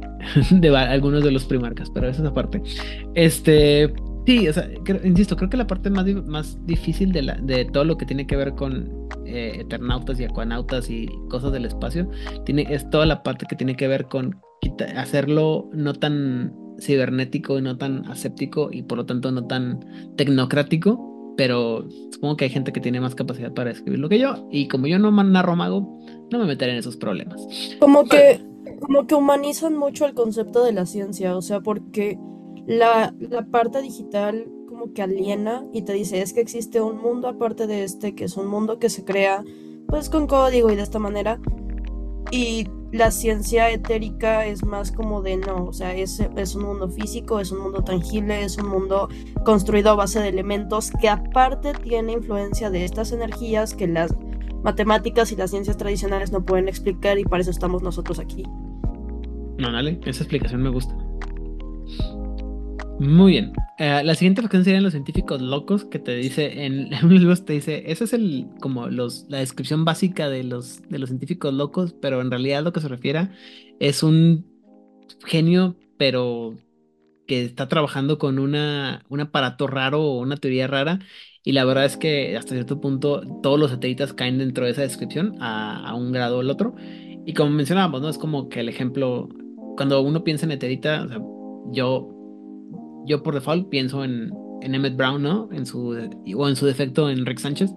de algunos de los primarcas, pero eso es aparte. Este, sí, o sea, insisto, creo que la parte más, más difícil de, la, de todo lo que tiene que ver con eh, eternautas y acuanautas y cosas del espacio, tiene, es toda la parte que tiene que ver con hacerlo no tan cibernético y no tan aséptico y por lo tanto no tan tecnocrático pero supongo que hay gente que tiene más capacidad para escribirlo que yo y como yo no narro mago, no me meteré en esos problemas. Como que como que humanizan mucho el concepto de la ciencia, o sea, porque la, la parte digital que aliena y te dice es que existe un mundo aparte de este, que es un mundo que se crea pues con código y de esta manera. Y la ciencia etérica es más como de no, o sea, es, es, un mundo físico, es un mundo tangible, es un mundo construido a base de elementos que aparte tiene influencia de estas energías que las matemáticas y las ciencias tradicionales no pueden explicar y para eso estamos nosotros aquí. No, dale, esa explicación me gusta. Muy bien. Eh, la siguiente facción serían los científicos locos, que te dice, en, los libros te dice, esa es el, como los, la descripción básica de los, de los científicos locos, pero en realidad lo que se refiere es un genio, pero que está trabajando con una, un aparato raro o una teoría rara. Y la verdad es que hasta cierto punto todos los satélites caen dentro de esa descripción a, un grado o el otro. Y como mencionábamos, ¿no? Es como que el ejemplo, cuando uno piensa en Eterita, o yo yo por default pienso en, en Emmett Brown, ¿no? En su, o en su defecto en Rick Sánchez,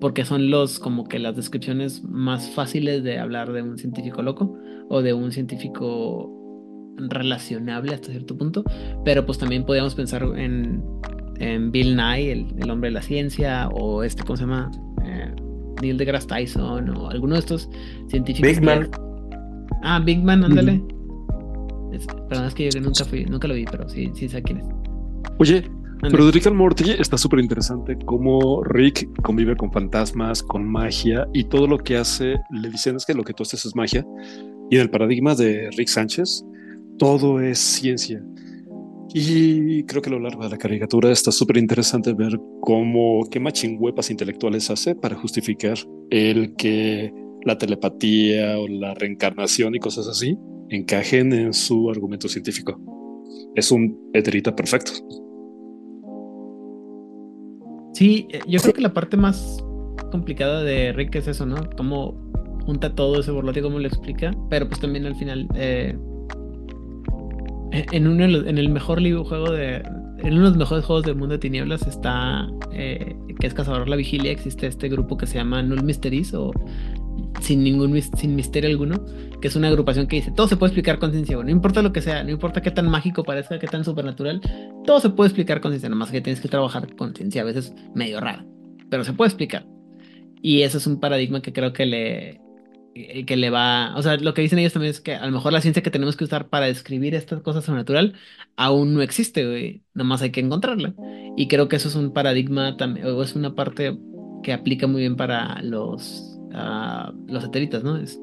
porque son los como que las descripciones más fáciles de hablar de un científico loco o de un científico relacionable hasta cierto punto, pero pues también podríamos pensar en, en Bill Nye, el, hombre de la ciencia, o este, ¿cómo se llama? Eh, Neil deGrasse Tyson, o alguno de estos científicos. Big Man. Ah, Big Man, ándale. Es, perdón, es que yo nunca fui, nunca lo vi, pero sí, sí sé quién es. Oye, pero de Rick and Morty está súper interesante cómo Rick convive con fantasmas, con magia y todo lo que hace, le dicen es que lo que tú haces es magia. Y en el paradigma de Rick Sánchez, todo es ciencia. Y creo que a lo largo de la caricatura está súper interesante ver cómo, qué machingüepas intelectuales hace para justificar el que la telepatía o la reencarnación y cosas así encajen en su argumento científico. Es un eterita perfecto. Sí, eh, yo creo que la parte más complicada de Rick es eso, ¿no? Cómo junta todo ese borlote, cómo lo explica, pero pues también al final, eh, en, uno, en el mejor juego de, en uno de los mejores juegos del mundo de tinieblas está, eh, que es Cazador la Vigilia, existe este grupo que se llama Null Mysteries o sin ningún sin misterio alguno, que es una agrupación que dice, todo se puede explicar con ciencia, no importa lo que sea, no importa qué tan mágico parezca, qué tan supernatural, todo se puede explicar con ciencia, nomás que tienes que trabajar con ciencia, a veces medio rara, pero se puede explicar. Y eso es un paradigma que creo que le que le va, o sea, lo que dicen ellos también es que a lo mejor la ciencia que tenemos que usar para describir estas cosas sobrenatural aún no existe, güey, nomás hay que encontrarla. Y creo que eso es un paradigma también, o es una parte que aplica muy bien para los los satélites, ¿no? Es,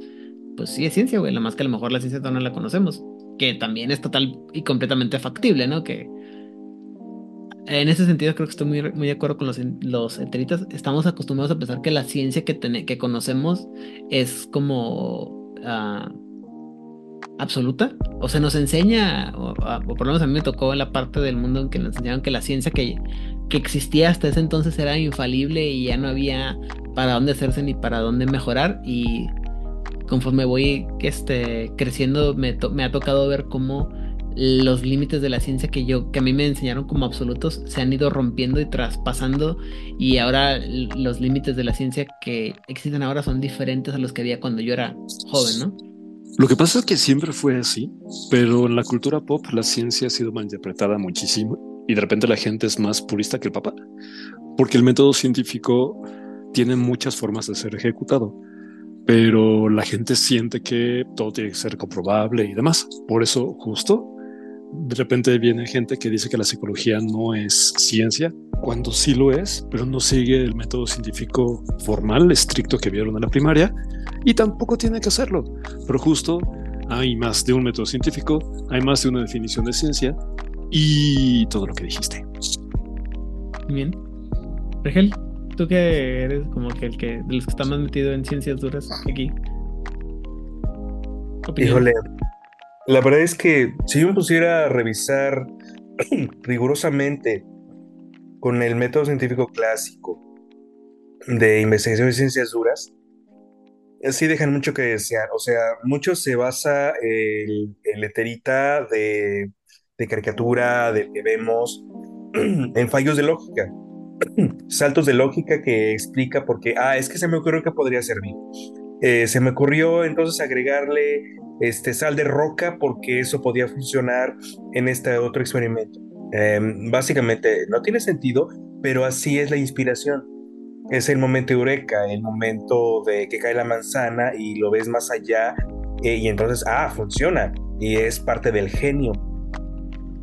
pues sí es ciencia, güey, la más que a lo mejor la ciencia no la conocemos, que también es total y completamente factible, ¿no? Que en ese sentido creo que estoy muy, muy de acuerdo con los, los Estamos acostumbrados a pensar que la ciencia que, que conocemos es como ah, absoluta. O se nos enseña, o, por lo menos a mí me tocó en la parte del mundo en que nos enseñaron que la ciencia que, que existía hasta ese entonces era infalible y ya no había para dónde hacerse ni para dónde mejorar. Y conforme voy este, creciendo me, me ha tocado ver cómo los límites de la ciencia que yo que a mí me enseñaron como absolutos se han ido rompiendo y traspasando. Y ahora los límites de la ciencia que existen ahora son diferentes a los que había cuando yo era joven, ¿no? Lo que pasa es que siempre fue así, pero en la cultura pop la ciencia ha sido malinterpretada muchísimo y de repente la gente es más purista que el papá, porque el método científico tiene muchas formas de ser ejecutado, pero la gente siente que todo tiene que ser comprobable y demás. Por eso, justo, de repente viene gente que dice que la psicología no es ciencia, cuando sí lo es, pero no sigue el método científico formal, estricto que vieron en la primaria, y tampoco tiene que hacerlo. Pero justo hay más de un método científico, hay más de una definición de ciencia y todo lo que dijiste. Bien. Regel, tú que eres como que el que de los que está más metido en ciencias duras aquí. Híjole, la verdad es que si yo me pusiera a revisar rigurosamente con el método científico clásico de investigación de ciencias duras, sí dejan mucho que desear. O sea, mucho se basa el, el eterita de, de caricatura, del que vemos, en fallos de lógica. Saltos de lógica que explica por qué, ah, es que se me ocurrió que podría servir. Eh, se me ocurrió entonces agregarle este, sal de roca porque eso podía funcionar en este otro experimento. Em, básicamente no tiene sentido, pero así es la inspiración. Es el momento eureka, el momento de que cae la manzana y lo ves más allá eh, y entonces, ah, funciona y es parte del genio.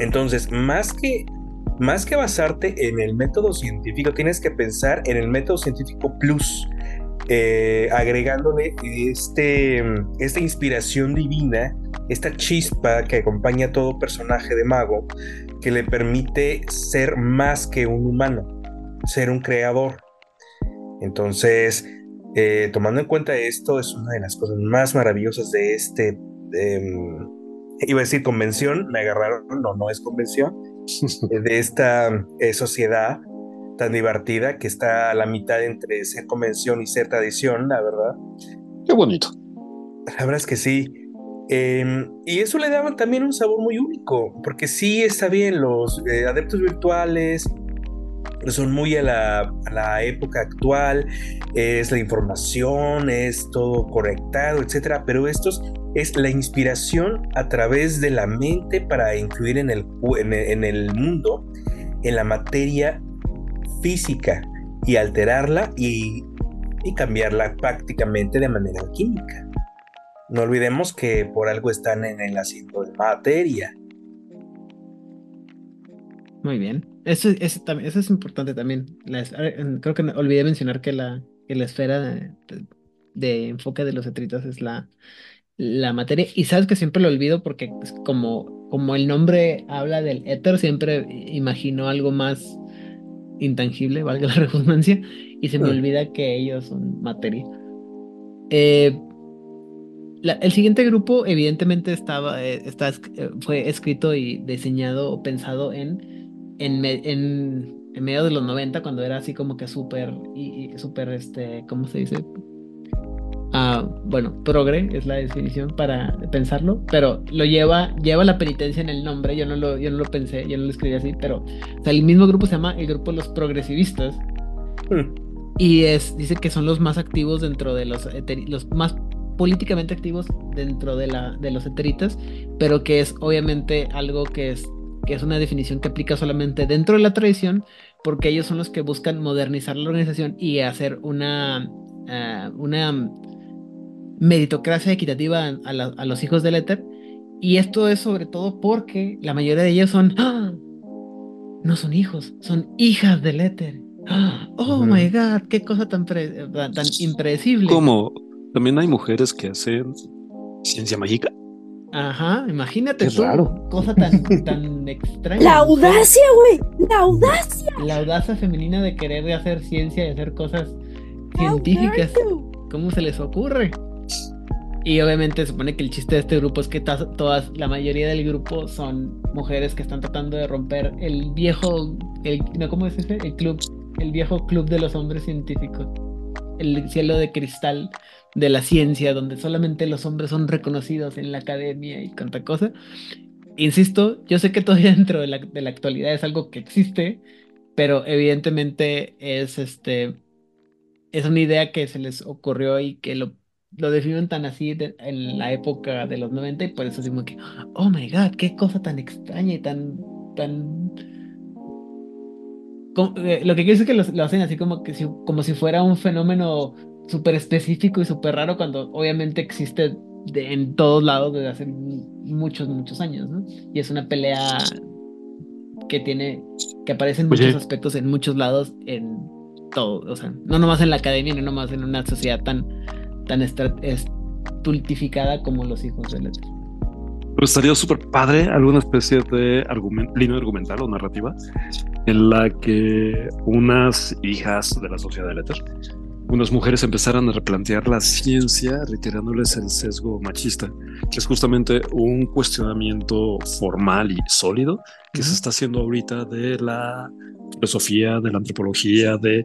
Entonces, más que, más que basarte en el método científico, tienes que pensar en el método científico plus, eh, agregándole este, esta inspiración divina, esta chispa que acompaña a todo personaje de mago, que le permite ser más que un humano, ser un creador. Entonces, eh, tomando en cuenta esto, es una de las cosas más maravillosas de este, em, iba a decir convención, me agarraron, no, no es convención, de esta eh, sociedad tan divertida que está a la mitad entre ser convención y ser tradición, la verdad. Qué bonito. La verdad es que sí. Em, y eso le daba también un sabor muy único, porque sí está bien, los eh, adeptos virtuales son muy a la, a la, época actual, es la información, es todo correctado, etcétera, pero estos es la inspiración a través de la mente para incluir en el, en en el mundo, en la materia física y alterarla y, cambiarla prácticamente de manera química. No olvidemos que por algo están en el asiento de materia. Muy bien. Eso, eso, eso es importante también. creo que olvidé mencionar que la, la esfera de, enfoque de los etritos es la, la materia. Y sabes que siempre lo olvido porque como, como el nombre habla del éter, siempre imagino algo más intangible, valga la redundancia, y se me mm. olvida que ellos son materia. Eh, el siguiente grupo, evidentemente, estaba, eh, está, eh, fue escrito y diseñado o pensado en, en, en, en, medio de los 90, cuando era así como que súper, y, súper, este, ¿cómo se dice? Ah, bueno, progre es la definición para pensarlo, pero lo lleva, lleva la penitencia en el nombre, yo no lo, yo no lo pensé, yo no lo escribí así, pero el mismo grupo se llama el grupo los progresivistas. Hmm. Y es, dice que son los más activos dentro de los, los más políticamente activos dentro de, la, de los eteritas, pero que es obviamente algo que es, que es una definición que aplica solamente dentro de la tradición, porque ellos son los que buscan modernizar la organización y hacer una, uh, una meritocracia equitativa a, los hijos del éter. Y esto es sobre todo porque la mayoría de ellos son... ¡ah! No son hijos, son hijas del éter. ¡Ah! Oh my god, qué cosa tan, tan impredecible. Como también hay mujeres que hacen ciencia mágica. Ajá, imagínate Qué Raro. Cosa tan, tan extraña. La audacia, güey. La audacia. La audacia femenina de querer hacer ciencia y hacer cosas científicas. ¿Cómo se les ocurre? Y obviamente se supone que el chiste de este grupo es que todas, la mayoría del grupo son mujeres que están tratando de romper el viejo, el, no, ¿cómo es ese? El club, el viejo club de los hombres científicos. El cielo de cristal de la ciencia, donde solamente los hombres son reconocidos en la academia y tanta cosa. Insisto, yo sé que todavía dentro de la, actualidad es algo que existe, pero evidentemente es este es una idea que se les ocurrió y que lo lo definen tan así en la época de los 90 y por eso decimos que, oh my god, qué cosa tan extraña y tan, tan... Eh, lo que quiero decir es que lo, hacen así como, que como si fuera un fenómeno súper específico y súper raro cuando obviamente existe en todos lados desde hace muchos, muchos años, ¿no? Y es una pelea que tiene, que aparece en muchos aspectos, en muchos lados, en todo, o sea, no nomás en la academia, no nomás en una sociedad tan tan tultificada como los hijos de Letras. Pero estaría súper padre alguna especie de línea argumental o narrativa en la que unas hijas de la sociedad de letras, unas mujeres empezaran a replantear la ciencia retirándoles el sesgo machista, que es justamente un cuestionamiento formal y sólido que se está haciendo ahorita de la filosofía, de la antropología, de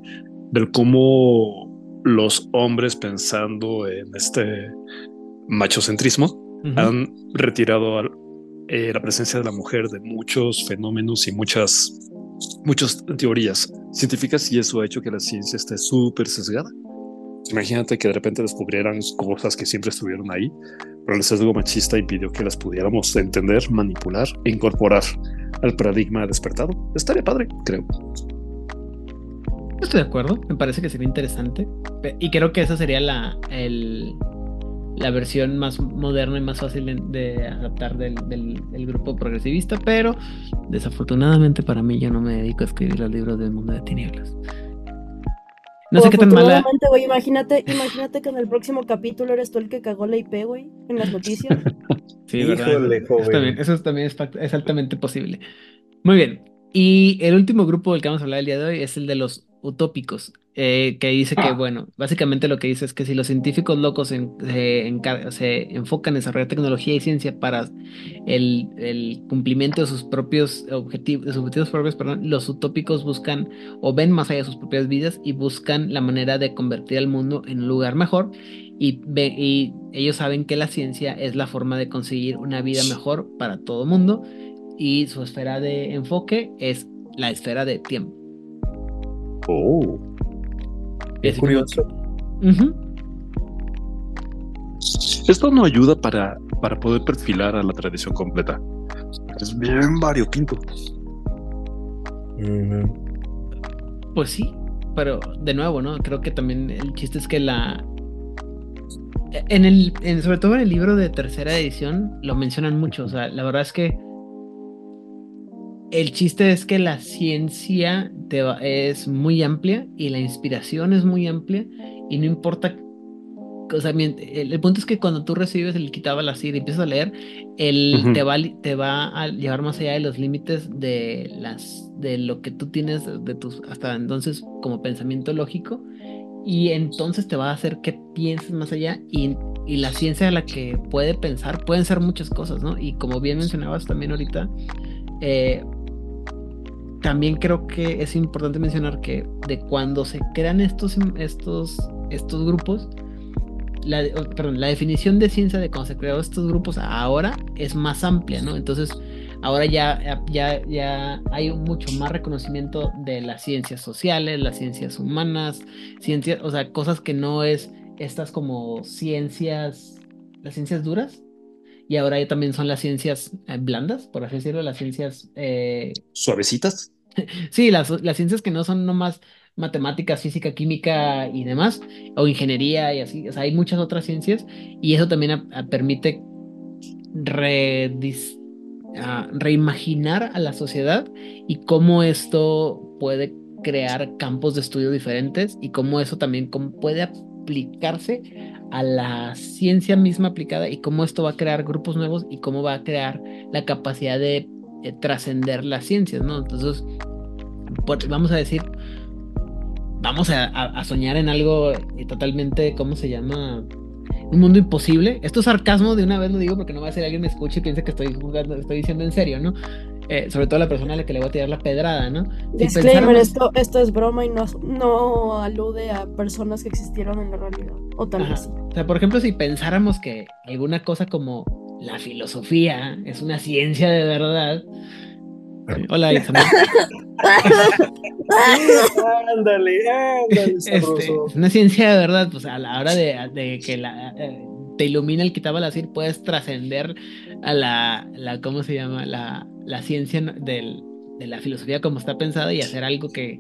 del cómo los hombres pensando en este machocentrismo han retirado eh, la presencia de la mujer de muchos fenómenos y muchas, muchas teorías científicas y eso ha hecho que la ciencia esté súper sesgada. Imagínate que de repente descubrieran cosas que siempre estuvieron ahí, pero el sesgo machista impidió que las pudiéramos entender, manipular e incorporar al paradigma despertado. Estaría padre, creo. Estoy de acuerdo, me parece que sería interesante. Y creo que esa sería la, el, la versión más moderna y más fácil de adaptar del, del, grupo progresivista, pero desafortunadamente para mí yo no me dedico a escribir los libros del mundo de tinieblas. No sé qué tan mala. imagínate, imagínate que en el próximo capítulo eres tú el que cagó la IP, güey, en las noticias. sí, ¿verdad? Eso, también, eso también es, es altamente posible. Muy bien. Y el último grupo del que vamos a hablar el día de hoy es el de los utópicos, eh, que dice que, ah. bueno, básicamente lo que dice es que si los científicos locos se, enfocan en desarrollar tecnología y ciencia para el, cumplimiento de sus propios objetivos, de sus objetivos propios, perdón, los utópicos buscan o ven más allá de sus propias vidas y buscan la manera de convertir al mundo en un lugar mejor. Y, y ellos saben que la ciencia es la forma de conseguir una vida mejor para todo mundo y su esfera de enfoque es la esfera de tiempo. Oh. Es curioso. Esto no ayuda para, para poder perfilar a la tradición completa. Es bien variopinto. Pues sí, pero de nuevo, ¿no? Creo que también el chiste es que la. En el, sobre todo en el libro de tercera edición, lo mencionan mucho. O sea, la verdad es que el chiste es que la ciencia es muy amplia y la inspiración es muy amplia y no importa o sea, el, punto es que cuando tú recibes el quitaba la y empiezas a leer, él te, va, te va a llevar más allá de los límites de las de lo que tú tienes de tus hasta entonces como pensamiento lógico y entonces te va a hacer que pienses más allá y, y la ciencia a la que puede pensar pueden ser muchas cosas, ¿no? Y como bien mencionabas también ahorita, eh, también creo que es importante mencionar que de cuando se crean estos, estos, estos grupos, la, perdón, la definición de ciencia de cuando se crearon estos grupos ahora es más amplia, ¿no? Entonces, ahora ya, ya, ya hay mucho más reconocimiento de las ciencias sociales, las ciencias humanas, ciencias, o sea, cosas que no es estas como ciencias, las ciencias duras, y ahora ya también son las ciencias eh, blandas, por así decirlo, las ciencias... Eh, ¿Suavecitas? Sí, las, las ciencias que no son nomás matemáticas, física, química y demás, o ingeniería y así, o sea, hay muchas otras ciencias y eso también permite reimaginar a la sociedad y cómo esto puede crear campos de estudio diferentes y cómo eso también puede aplicarse a la ciencia misma aplicada y cómo esto va a crear grupos nuevos y cómo va a crear la capacidad de eh, trascender las ciencias, ¿no? Entonces, vamos a decir, vamos a, soñar en algo eh, totalmente, ¿cómo se llama? Un mundo imposible. Esto es sarcasmo, de una vez lo digo porque no va a ser alguien me escuche y piense que estoy jugando, estoy diciendo en serio, ¿no? Eh, sobre todo la persona a la que le voy a tirar la pedrada, ¿no? Disclaimer, esto, esto es broma y no, no alude a personas que existieron en la realidad. O tal vez. O sea, por ejemplo, si pensáramos que alguna cosa como la filosofía es una ciencia de verdad. Hola, Isabel. ándale, ándale, este, es una ciencia de verdad, pues a la hora de, que la, eh, te ilumina el Kitab al puedes trascender a la, la, ¿cómo se llama? La, la ciencia del, de la filosofía como está pensada y hacer algo que,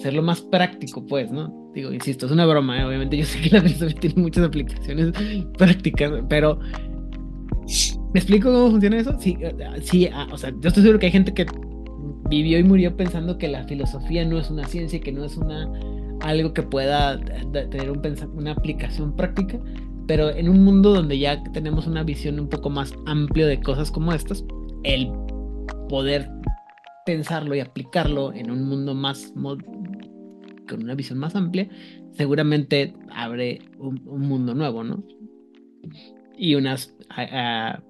hacerlo más práctico, pues, ¿no? Digo, insisto, es una broma, ¿eh? obviamente yo sé que la filosofía tiene muchas aplicaciones prácticas, pero ¿me explico cómo funciona eso? Sí, eh, sí, ah, o sea, yo estoy seguro que hay gente que vivió y murió pensando que la filosofía no es una ciencia, que no es una algo que pueda tener un, una aplicación práctica, pero en un mundo donde ya tenemos una visión un poco más amplia de cosas como estas, el poder pensarlo y aplicarlo en un mundo más con una visión más amplia, seguramente abre un, mundo nuevo, ¿no? Y unas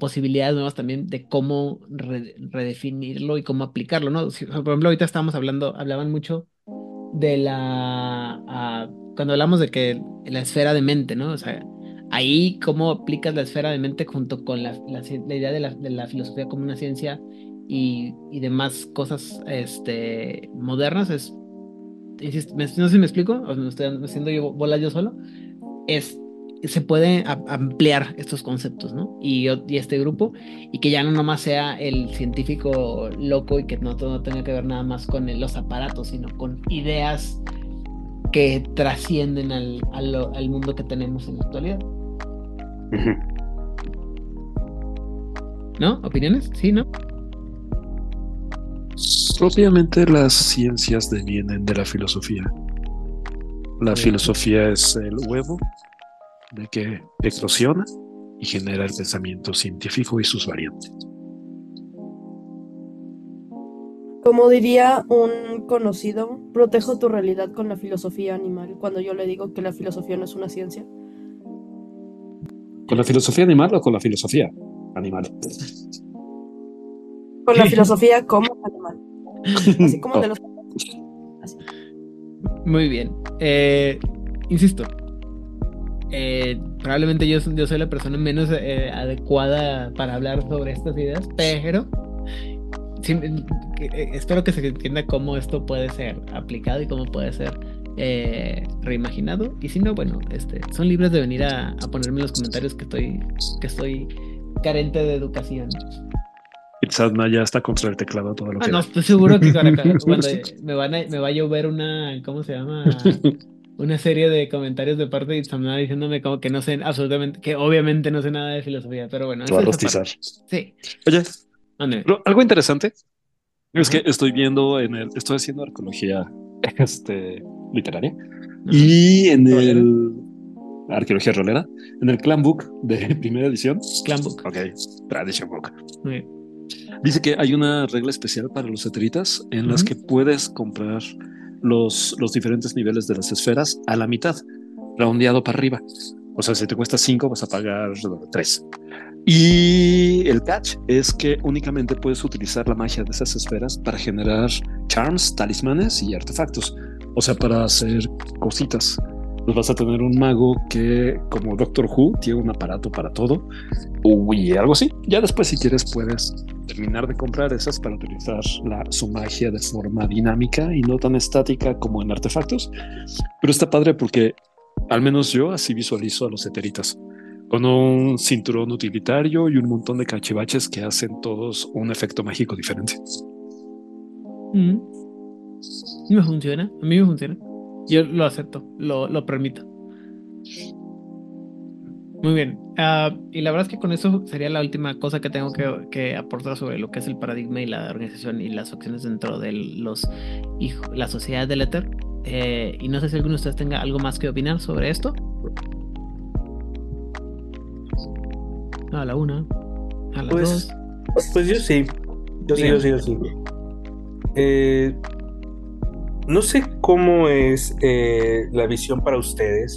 posibilidades nuevas también de cómo redefinirlo y cómo aplicarlo, ¿no? por ejemplo, ahorita estábamos hablando, hablaban mucho de la... cuando hablamos de que la esfera de mente, ¿no? O sea, ahí cómo aplicas la esfera de mente junto con la, idea de la, filosofía como una ciencia y, demás cosas este, modernas es, no sé si me explico, o me estoy haciendo yo bola yo solo, es se puede ampliar estos conceptos, ¿no? Y, y, este grupo, y que ya no nomás sea el científico loco y que no, no tenga que ver nada más con los aparatos, sino con ideas que trascienden al, al mundo que tenemos en la actualidad. ¿No? ¿Opiniones? Sí, ¿no? Propiamente las ciencias devienen de la filosofía. La filosofía es el huevo de que eclosiona y genera el pensamiento científico y sus variantes. Como diría un conocido, protejo tu realidad con la filosofía animal cuando yo le digo que la filosofía no es una ciencia. ¿Con la filosofía animal o con la filosofía animal? Con la filosofía como animal. Así como de los... Muy bien. Eh, insisto, eh, probablemente yo, yo, soy la persona menos eh, adecuada para hablar sobre estas ideas, pero espero que se entienda cómo esto puede ser aplicado y cómo puede ser eh, reimaginado. Y si no, bueno, este, son libres de venir a, ponerme en los comentarios que estoy, que estoy carente de educación. Itzadna ya está contra el teclado todo lo ah, no, estoy seguro que cuando me, van me va a llover una, ¿cómo se llama? una serie de comentarios de parte de Itzamna diciéndome como que no sé absolutamente, que obviamente no sé nada de filosofía, pero bueno. Va a rostizar. Sí. Oye, algo interesante es que estoy viendo en el, estoy haciendo arqueología este, literaria y en el arqueología rolera, en el Clan Book de primera edición. Clan Book. Ok, Tradition Book. Dice que hay una regla especial para los eteritas en las que puedes comprar los, los diferentes niveles de las esferas a la mitad, redondeado para arriba. O sea, si te cuesta 5, vas a pagar 3. Y el catch es que únicamente puedes utilizar la magia de esas esferas para generar charms, talismanes y artefactos. O sea, para hacer cositas. Pues vas a tener un mago que, como Doctor Who, tiene un aparato para todo. Y algo así. Ya después, si quieres, puedes terminar de comprar esas para utilizar su magia de forma dinámica y no tan estática como en artefactos. Pero está padre porque, al menos yo, así visualizo a los eteritas con un cinturón utilitario y un montón de cachivaches que hacen todos un efecto mágico diferente. Mm. Me funciona, a mí me funciona. Yo lo acepto, lo, lo permito. Muy bien. Ah, y la verdad es que con eso sería la última cosa que tengo que, que, aportar sobre lo que es el paradigma y la organización y las opciones dentro de los la sociedad del éter. Eh, y no sé si alguno de ustedes tenga algo más que opinar sobre esto. A la una. A las pues, dos. Pues yo sí. Yo sí, yo sí, yo sí. Eh, no sé cómo es eh, la visión para ustedes.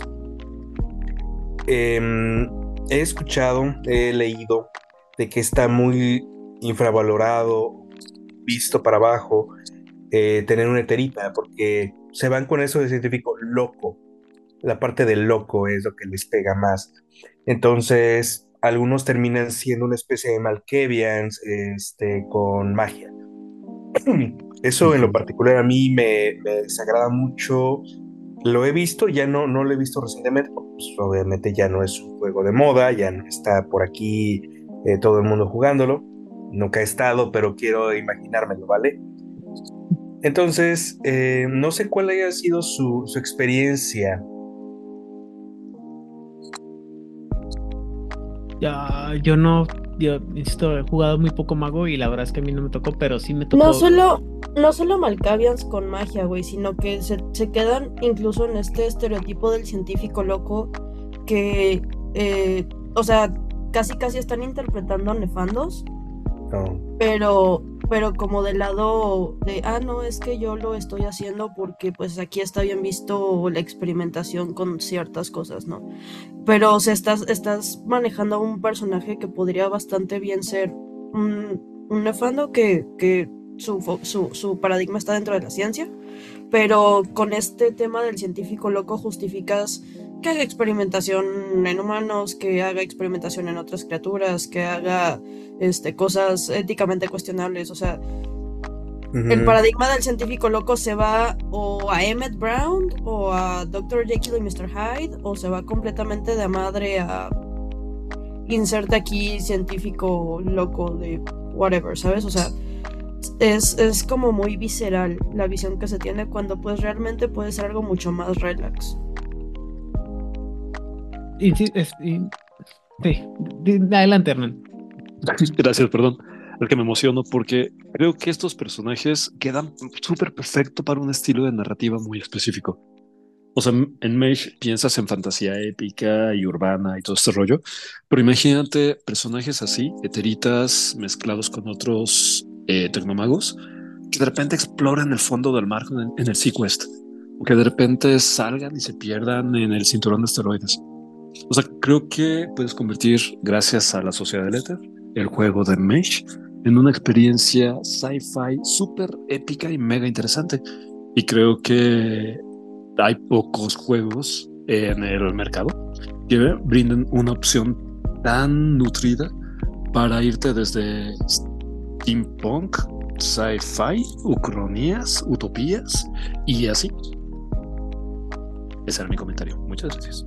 Em, he escuchado, he leído de que está muy infravalorado, visto para abajo, eh, tener una eterita, porque se van con eso de científico loco. La parte del loco es lo que les pega más. Entonces, algunos terminan siendo una especie de Malkevians este, con magia. Eso en lo particular a mí me, desagrada mucho. Lo he visto, ya no, no lo he visto recientemente, pues obviamente ya no es un juego de moda, ya no está por aquí eh, todo el mundo jugándolo. Nunca he estado, pero quiero imaginármelo, ¿vale? Entonces, eh, no sé cuál haya sido su, su experiencia yo no, yo insisto, he jugado muy poco mago y la verdad es que a mí no me tocó, pero sí me tocó. No solo, no solo Malkavians con magia, güey, sino que se, quedan incluso en este estereotipo del científico loco que eh, o sea, casi casi están interpretando nefandos, pero, pero como del lado de, ah, no, es que yo lo estoy haciendo porque pues aquí está bien visto la experimentación con ciertas cosas, ¿no? Pero o sea, estás, estás manejando a un personaje que podría bastante bien ser un, un nefando que, que su, su, su paradigma está dentro de la ciencia, pero con este tema del científico loco justificas que haga experimentación en humanos, que haga experimentación en otras criaturas, que haga este, cosas éticamente cuestionables. O sea, el paradigma del científico loco se va o a Emmett Brown o a Dr. Jekyll y Mr. Hyde, o se va completamente de madre a inserte aquí científico loco de whatever, ¿sabes? O sea, es, es como muy visceral la visión que se tiene cuando pues realmente puede ser algo mucho más relax. Y, sí, adelante, Hernán. Gracias, perdón. El que me emociono porque creo que estos personajes quedan súper perfecto para un estilo de narrativa muy específico. O sea, en Mage piensas en fantasía épica y urbana y todo este rollo, pero imagínate personajes así, eteritas mezclados con otros eh, tecnomagos, que de repente exploran el fondo del mar en, en el Sequest, o que de repente salgan y se pierdan en el cinturón de esteroides. O sea, creo que puedes convertir, gracias a la Sociedad del Éter, el juego de Mesh en una experiencia sci-fi súper épica y mega interesante. Y creo que hay pocos juegos en el mercado que brinden una opción tan nutrida para irte desde steampunk, sci-fi, ucronías, utopías y así. Ese era mi comentario. Muchas gracias.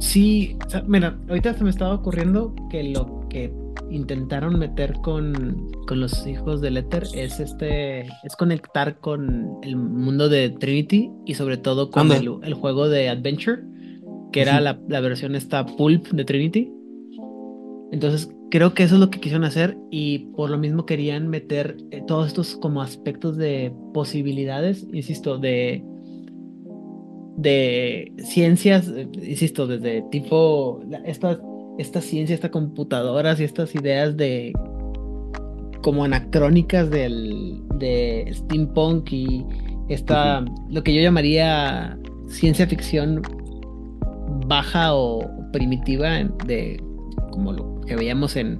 Sí, mira, ahorita se me estaba ocurriendo que lo que intentaron meter con, con los hijos del Ether es este es conectar con el mundo de Trinity y sobre todo con el, el, juego de Adventure, que era la, la, versión esta pulp de Trinity. Entonces creo que eso es lo que quisieron hacer y por lo mismo querían meter eh, todos estos como aspectos de posibilidades, insisto, de de ciencias, eh, insisto, desde tipo esta, esta ciencia, estas computadoras y estas ideas de como anacrónicas del, de steampunk y esta, lo que yo llamaría ciencia ficción baja o primitiva de como lo que veíamos en,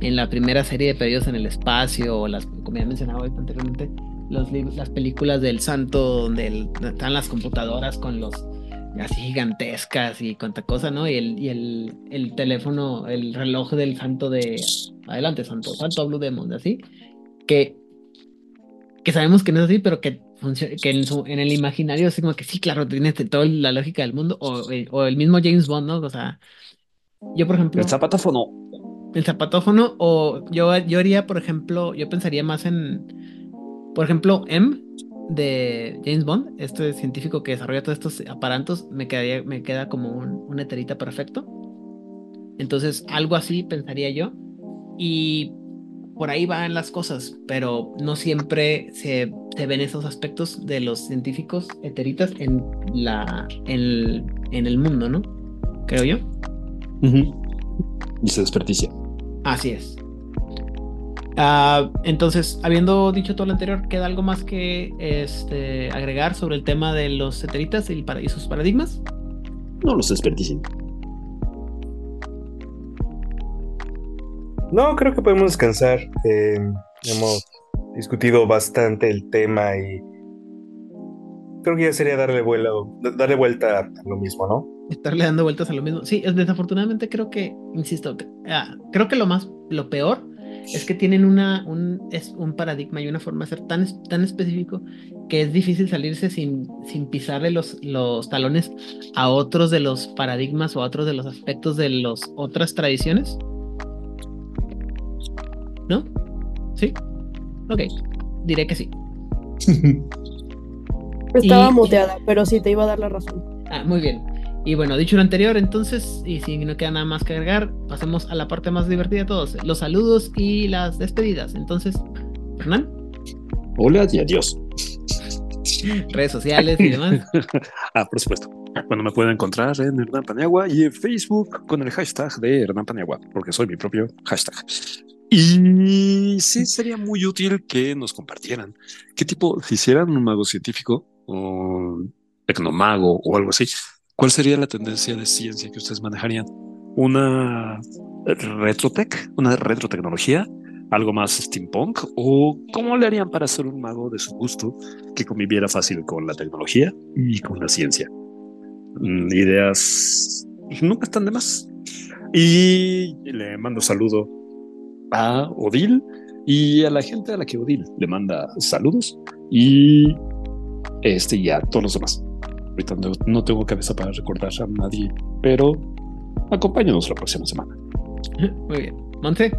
en la primera serie de periodos en el espacio o las, como ya mencionaba anteriormente, las películas del santo donde están las computadoras con los así gigantescas y cuánta cosa, ¿no? Y el, y el, el teléfono, el reloj del santo de adelante, santo, santo Blue Demon, así, que, que sabemos que no es así, pero que que en, su, en el imaginario es como que sí, claro, tiene este, toda la lógica del mundo, o, eh, o, el mismo James Bond, ¿no? O sea, yo por ejemplo... El zapatófono. El zapatófono, o yo, yo haría, por ejemplo, yo pensaría más en por ejemplo, M de James Bond, este científico que desarrolla todos estos aparatos, me, quedaría, me queda como un, un eterita perfecto. Entonces, algo así pensaría yo. Y por ahí van las cosas, pero no siempre se, se ven esos aspectos de los científicos eteritas en, la, en, en el mundo, ¿no? Creo yo. Y se desperdicia. Así es. Uh, entonces, habiendo dicho todo lo anterior, ¿queda algo más que este, agregar sobre el tema de los eteritas y, y sus paradigmas? No los desperdicien. No, creo que podemos descansar. Eh, hemos discutido bastante el tema y creo que ya sería darle, vuelo, darle vuelta a lo mismo, ¿no? Estarle dando vueltas a lo mismo. Sí, desafortunadamente creo que, insisto, ah, creo que lo más, lo peor es que tienen una, un, es un paradigma y una forma de ser tan, tan específico que es difícil salirse sin, sin pisarle los, los talones a otros de los paradigmas o a otros de los aspectos de las otras tradiciones. ¿No? ¿Sí? Ok, diré que sí. Estaba muteada, pero sí te iba a dar la razón. Ah, muy bien. Y bueno, dicho lo anterior, entonces, y si no queda nada más que agregar, pasemos a la parte más divertida de todos, los saludos y las despedidas. Entonces, Hernán. Hola y adiós. Redes sociales y demás. ah, por supuesto. Bueno, me pueden encontrar en Hernán Paniagua y en Facebook con el hashtag de Hernán Paniagua, porque soy mi propio hashtag. Y sí, sería muy útil que nos compartieran qué tipo, si hicieran un mago científico o tecnomago o algo así, ¿cuál sería la tendencia de ciencia que ustedes manejarían? ¿Una retrotech? ¿Una retrotecnología? ¿Algo más steampunk? ¿O cómo le harían para ser un mago de su gusto que conviviera fácil con la tecnología y con la ciencia? Mm, ideas nunca están de más. Y le mando saludo a Odil y a la gente a la que Odil le manda saludos y este y a todos los demás. Ahorita no, tengo cabeza para recordar a nadie, pero acompáñanos la próxima semana. Muy bien. Monte.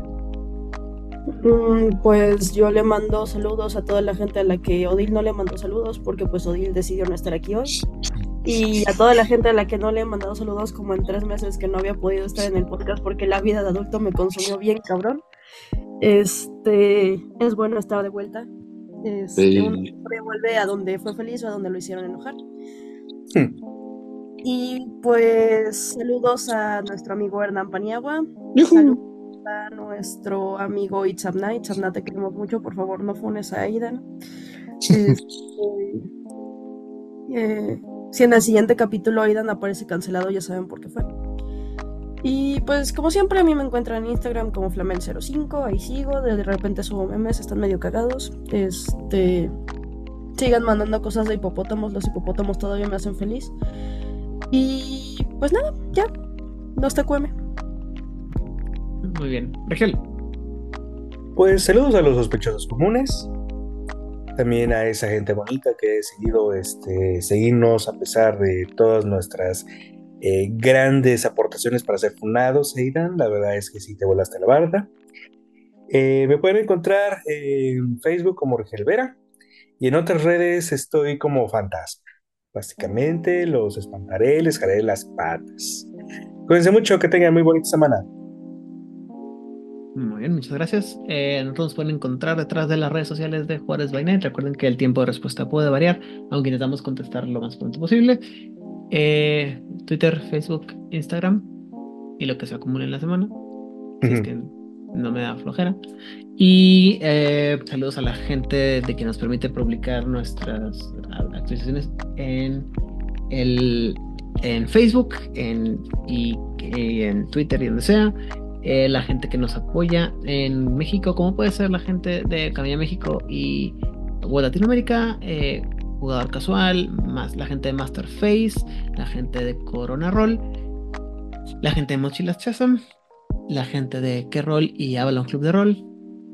Mm, pues yo le mando saludos a toda la gente a la que Odil no le mandó saludos porque pues Odil decidió no estar aquí hoy. Y a toda la gente a la que no le he mandado saludos como en tres meses que no había podido estar en el podcast porque la vida de adulto me consumió bien cabrón. Este es bueno estar de vuelta. Este, Uno vuelve a donde fue feliz o a donde lo hicieron enojar. Hmm. Y pues saludos a nuestro amigo Hernán Paniagua. Saludos a nuestro amigo Itzamna. Itzamna, te queremos mucho. Por favor, no funes a Aidan. Este, eh, si en el siguiente capítulo Aidan aparece cancelado, ya saben por qué fue. Y pues como siempre a mí me encuentran en Instagram como Flamel05, ahí sigo, de repente subo memes, están medio cagados. Este sigan mandando cosas de hipopótamos, los hipopótamos todavía me hacen feliz. Y pues nada, ya. No está cueme. Muy bien. Rigel. Pues saludos a los sospechosos comunes también a esa gente bonita que ha decidido este, seguirnos a pesar de todas nuestras eh, grandes aportaciones para ser fundados, Eidan. La verdad es que sí te volaste la barda. Eh, me pueden encontrar en Facebook como Rigel Vera y en otras redes estoy como Fantasma. Básicamente los espantaré, les jaré las patas. Cuídense mucho, que tengan muy bonita semana. Muy bien, muchas gracias. Eh, nosotros pueden encontrar detrás de las redes sociales de Juárez Bainet. Recuerden que el tiempo de respuesta puede variar, aunque intentamos contestar lo más pronto posible. Eh, Twitter, Facebook, Instagram y lo que se acumule en la semana. es que no me da flojera. Y eh, saludos a la gente de que nos permite publicar nuestras actualizaciones en el en Facebook en, y, en Twitter y donde sea. Eh, la gente que nos apoya en México, como puede ser la gente de Camilla México y Latinoamérica, eh, jugador casual, más la gente de Masterface, la gente de Corona Roll, la gente de Mochilas Chasm, la gente de K-Roll y Avalon Club de Roll.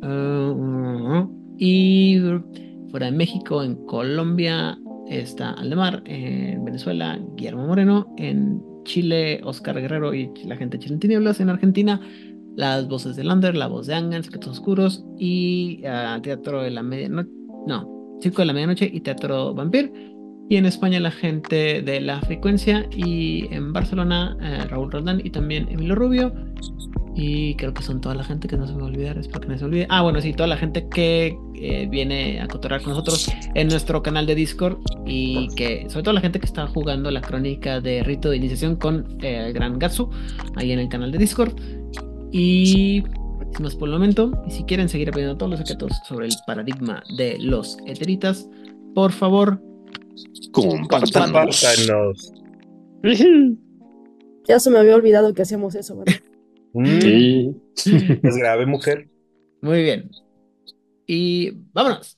Uh, y fuera de México, en Colombia está Aldemar, en Venezuela, Guillermo Moreno, en Chile, Oscar Guerrero y la gente de Chile en Tinieblas. En Argentina, las voces de Lander, la voz de Angan, Secretos Oscuros y ah, Teatro de la Medianoche. No, Circo de la Medianoche y Teatro Vampir. Y en España la gente de La Frecuencia y en Barcelona eh, Raúl Roldán y también Emilio Rubio. Y creo que son toda la gente que no se me va a olvidar, espero que no se olvide. Ah, bueno, sí, toda la gente que eh, viene a cotorrar con nosotros en nuestro canal de Discord y que, sobre todo la gente que está jugando la crónica de rito de iniciación con eh, el gran Gatsu ahí en el canal de Discord. Y sin más por el momento, y si quieren seguir aprendiendo todos los secretos sobre el paradigma de los eteritas, por favor, compártanos. Ya se me había olvidado que hacíamos eso, ¿verdad? Mm. Sí. Es grave, mujer. Muy bien. Y vámonos.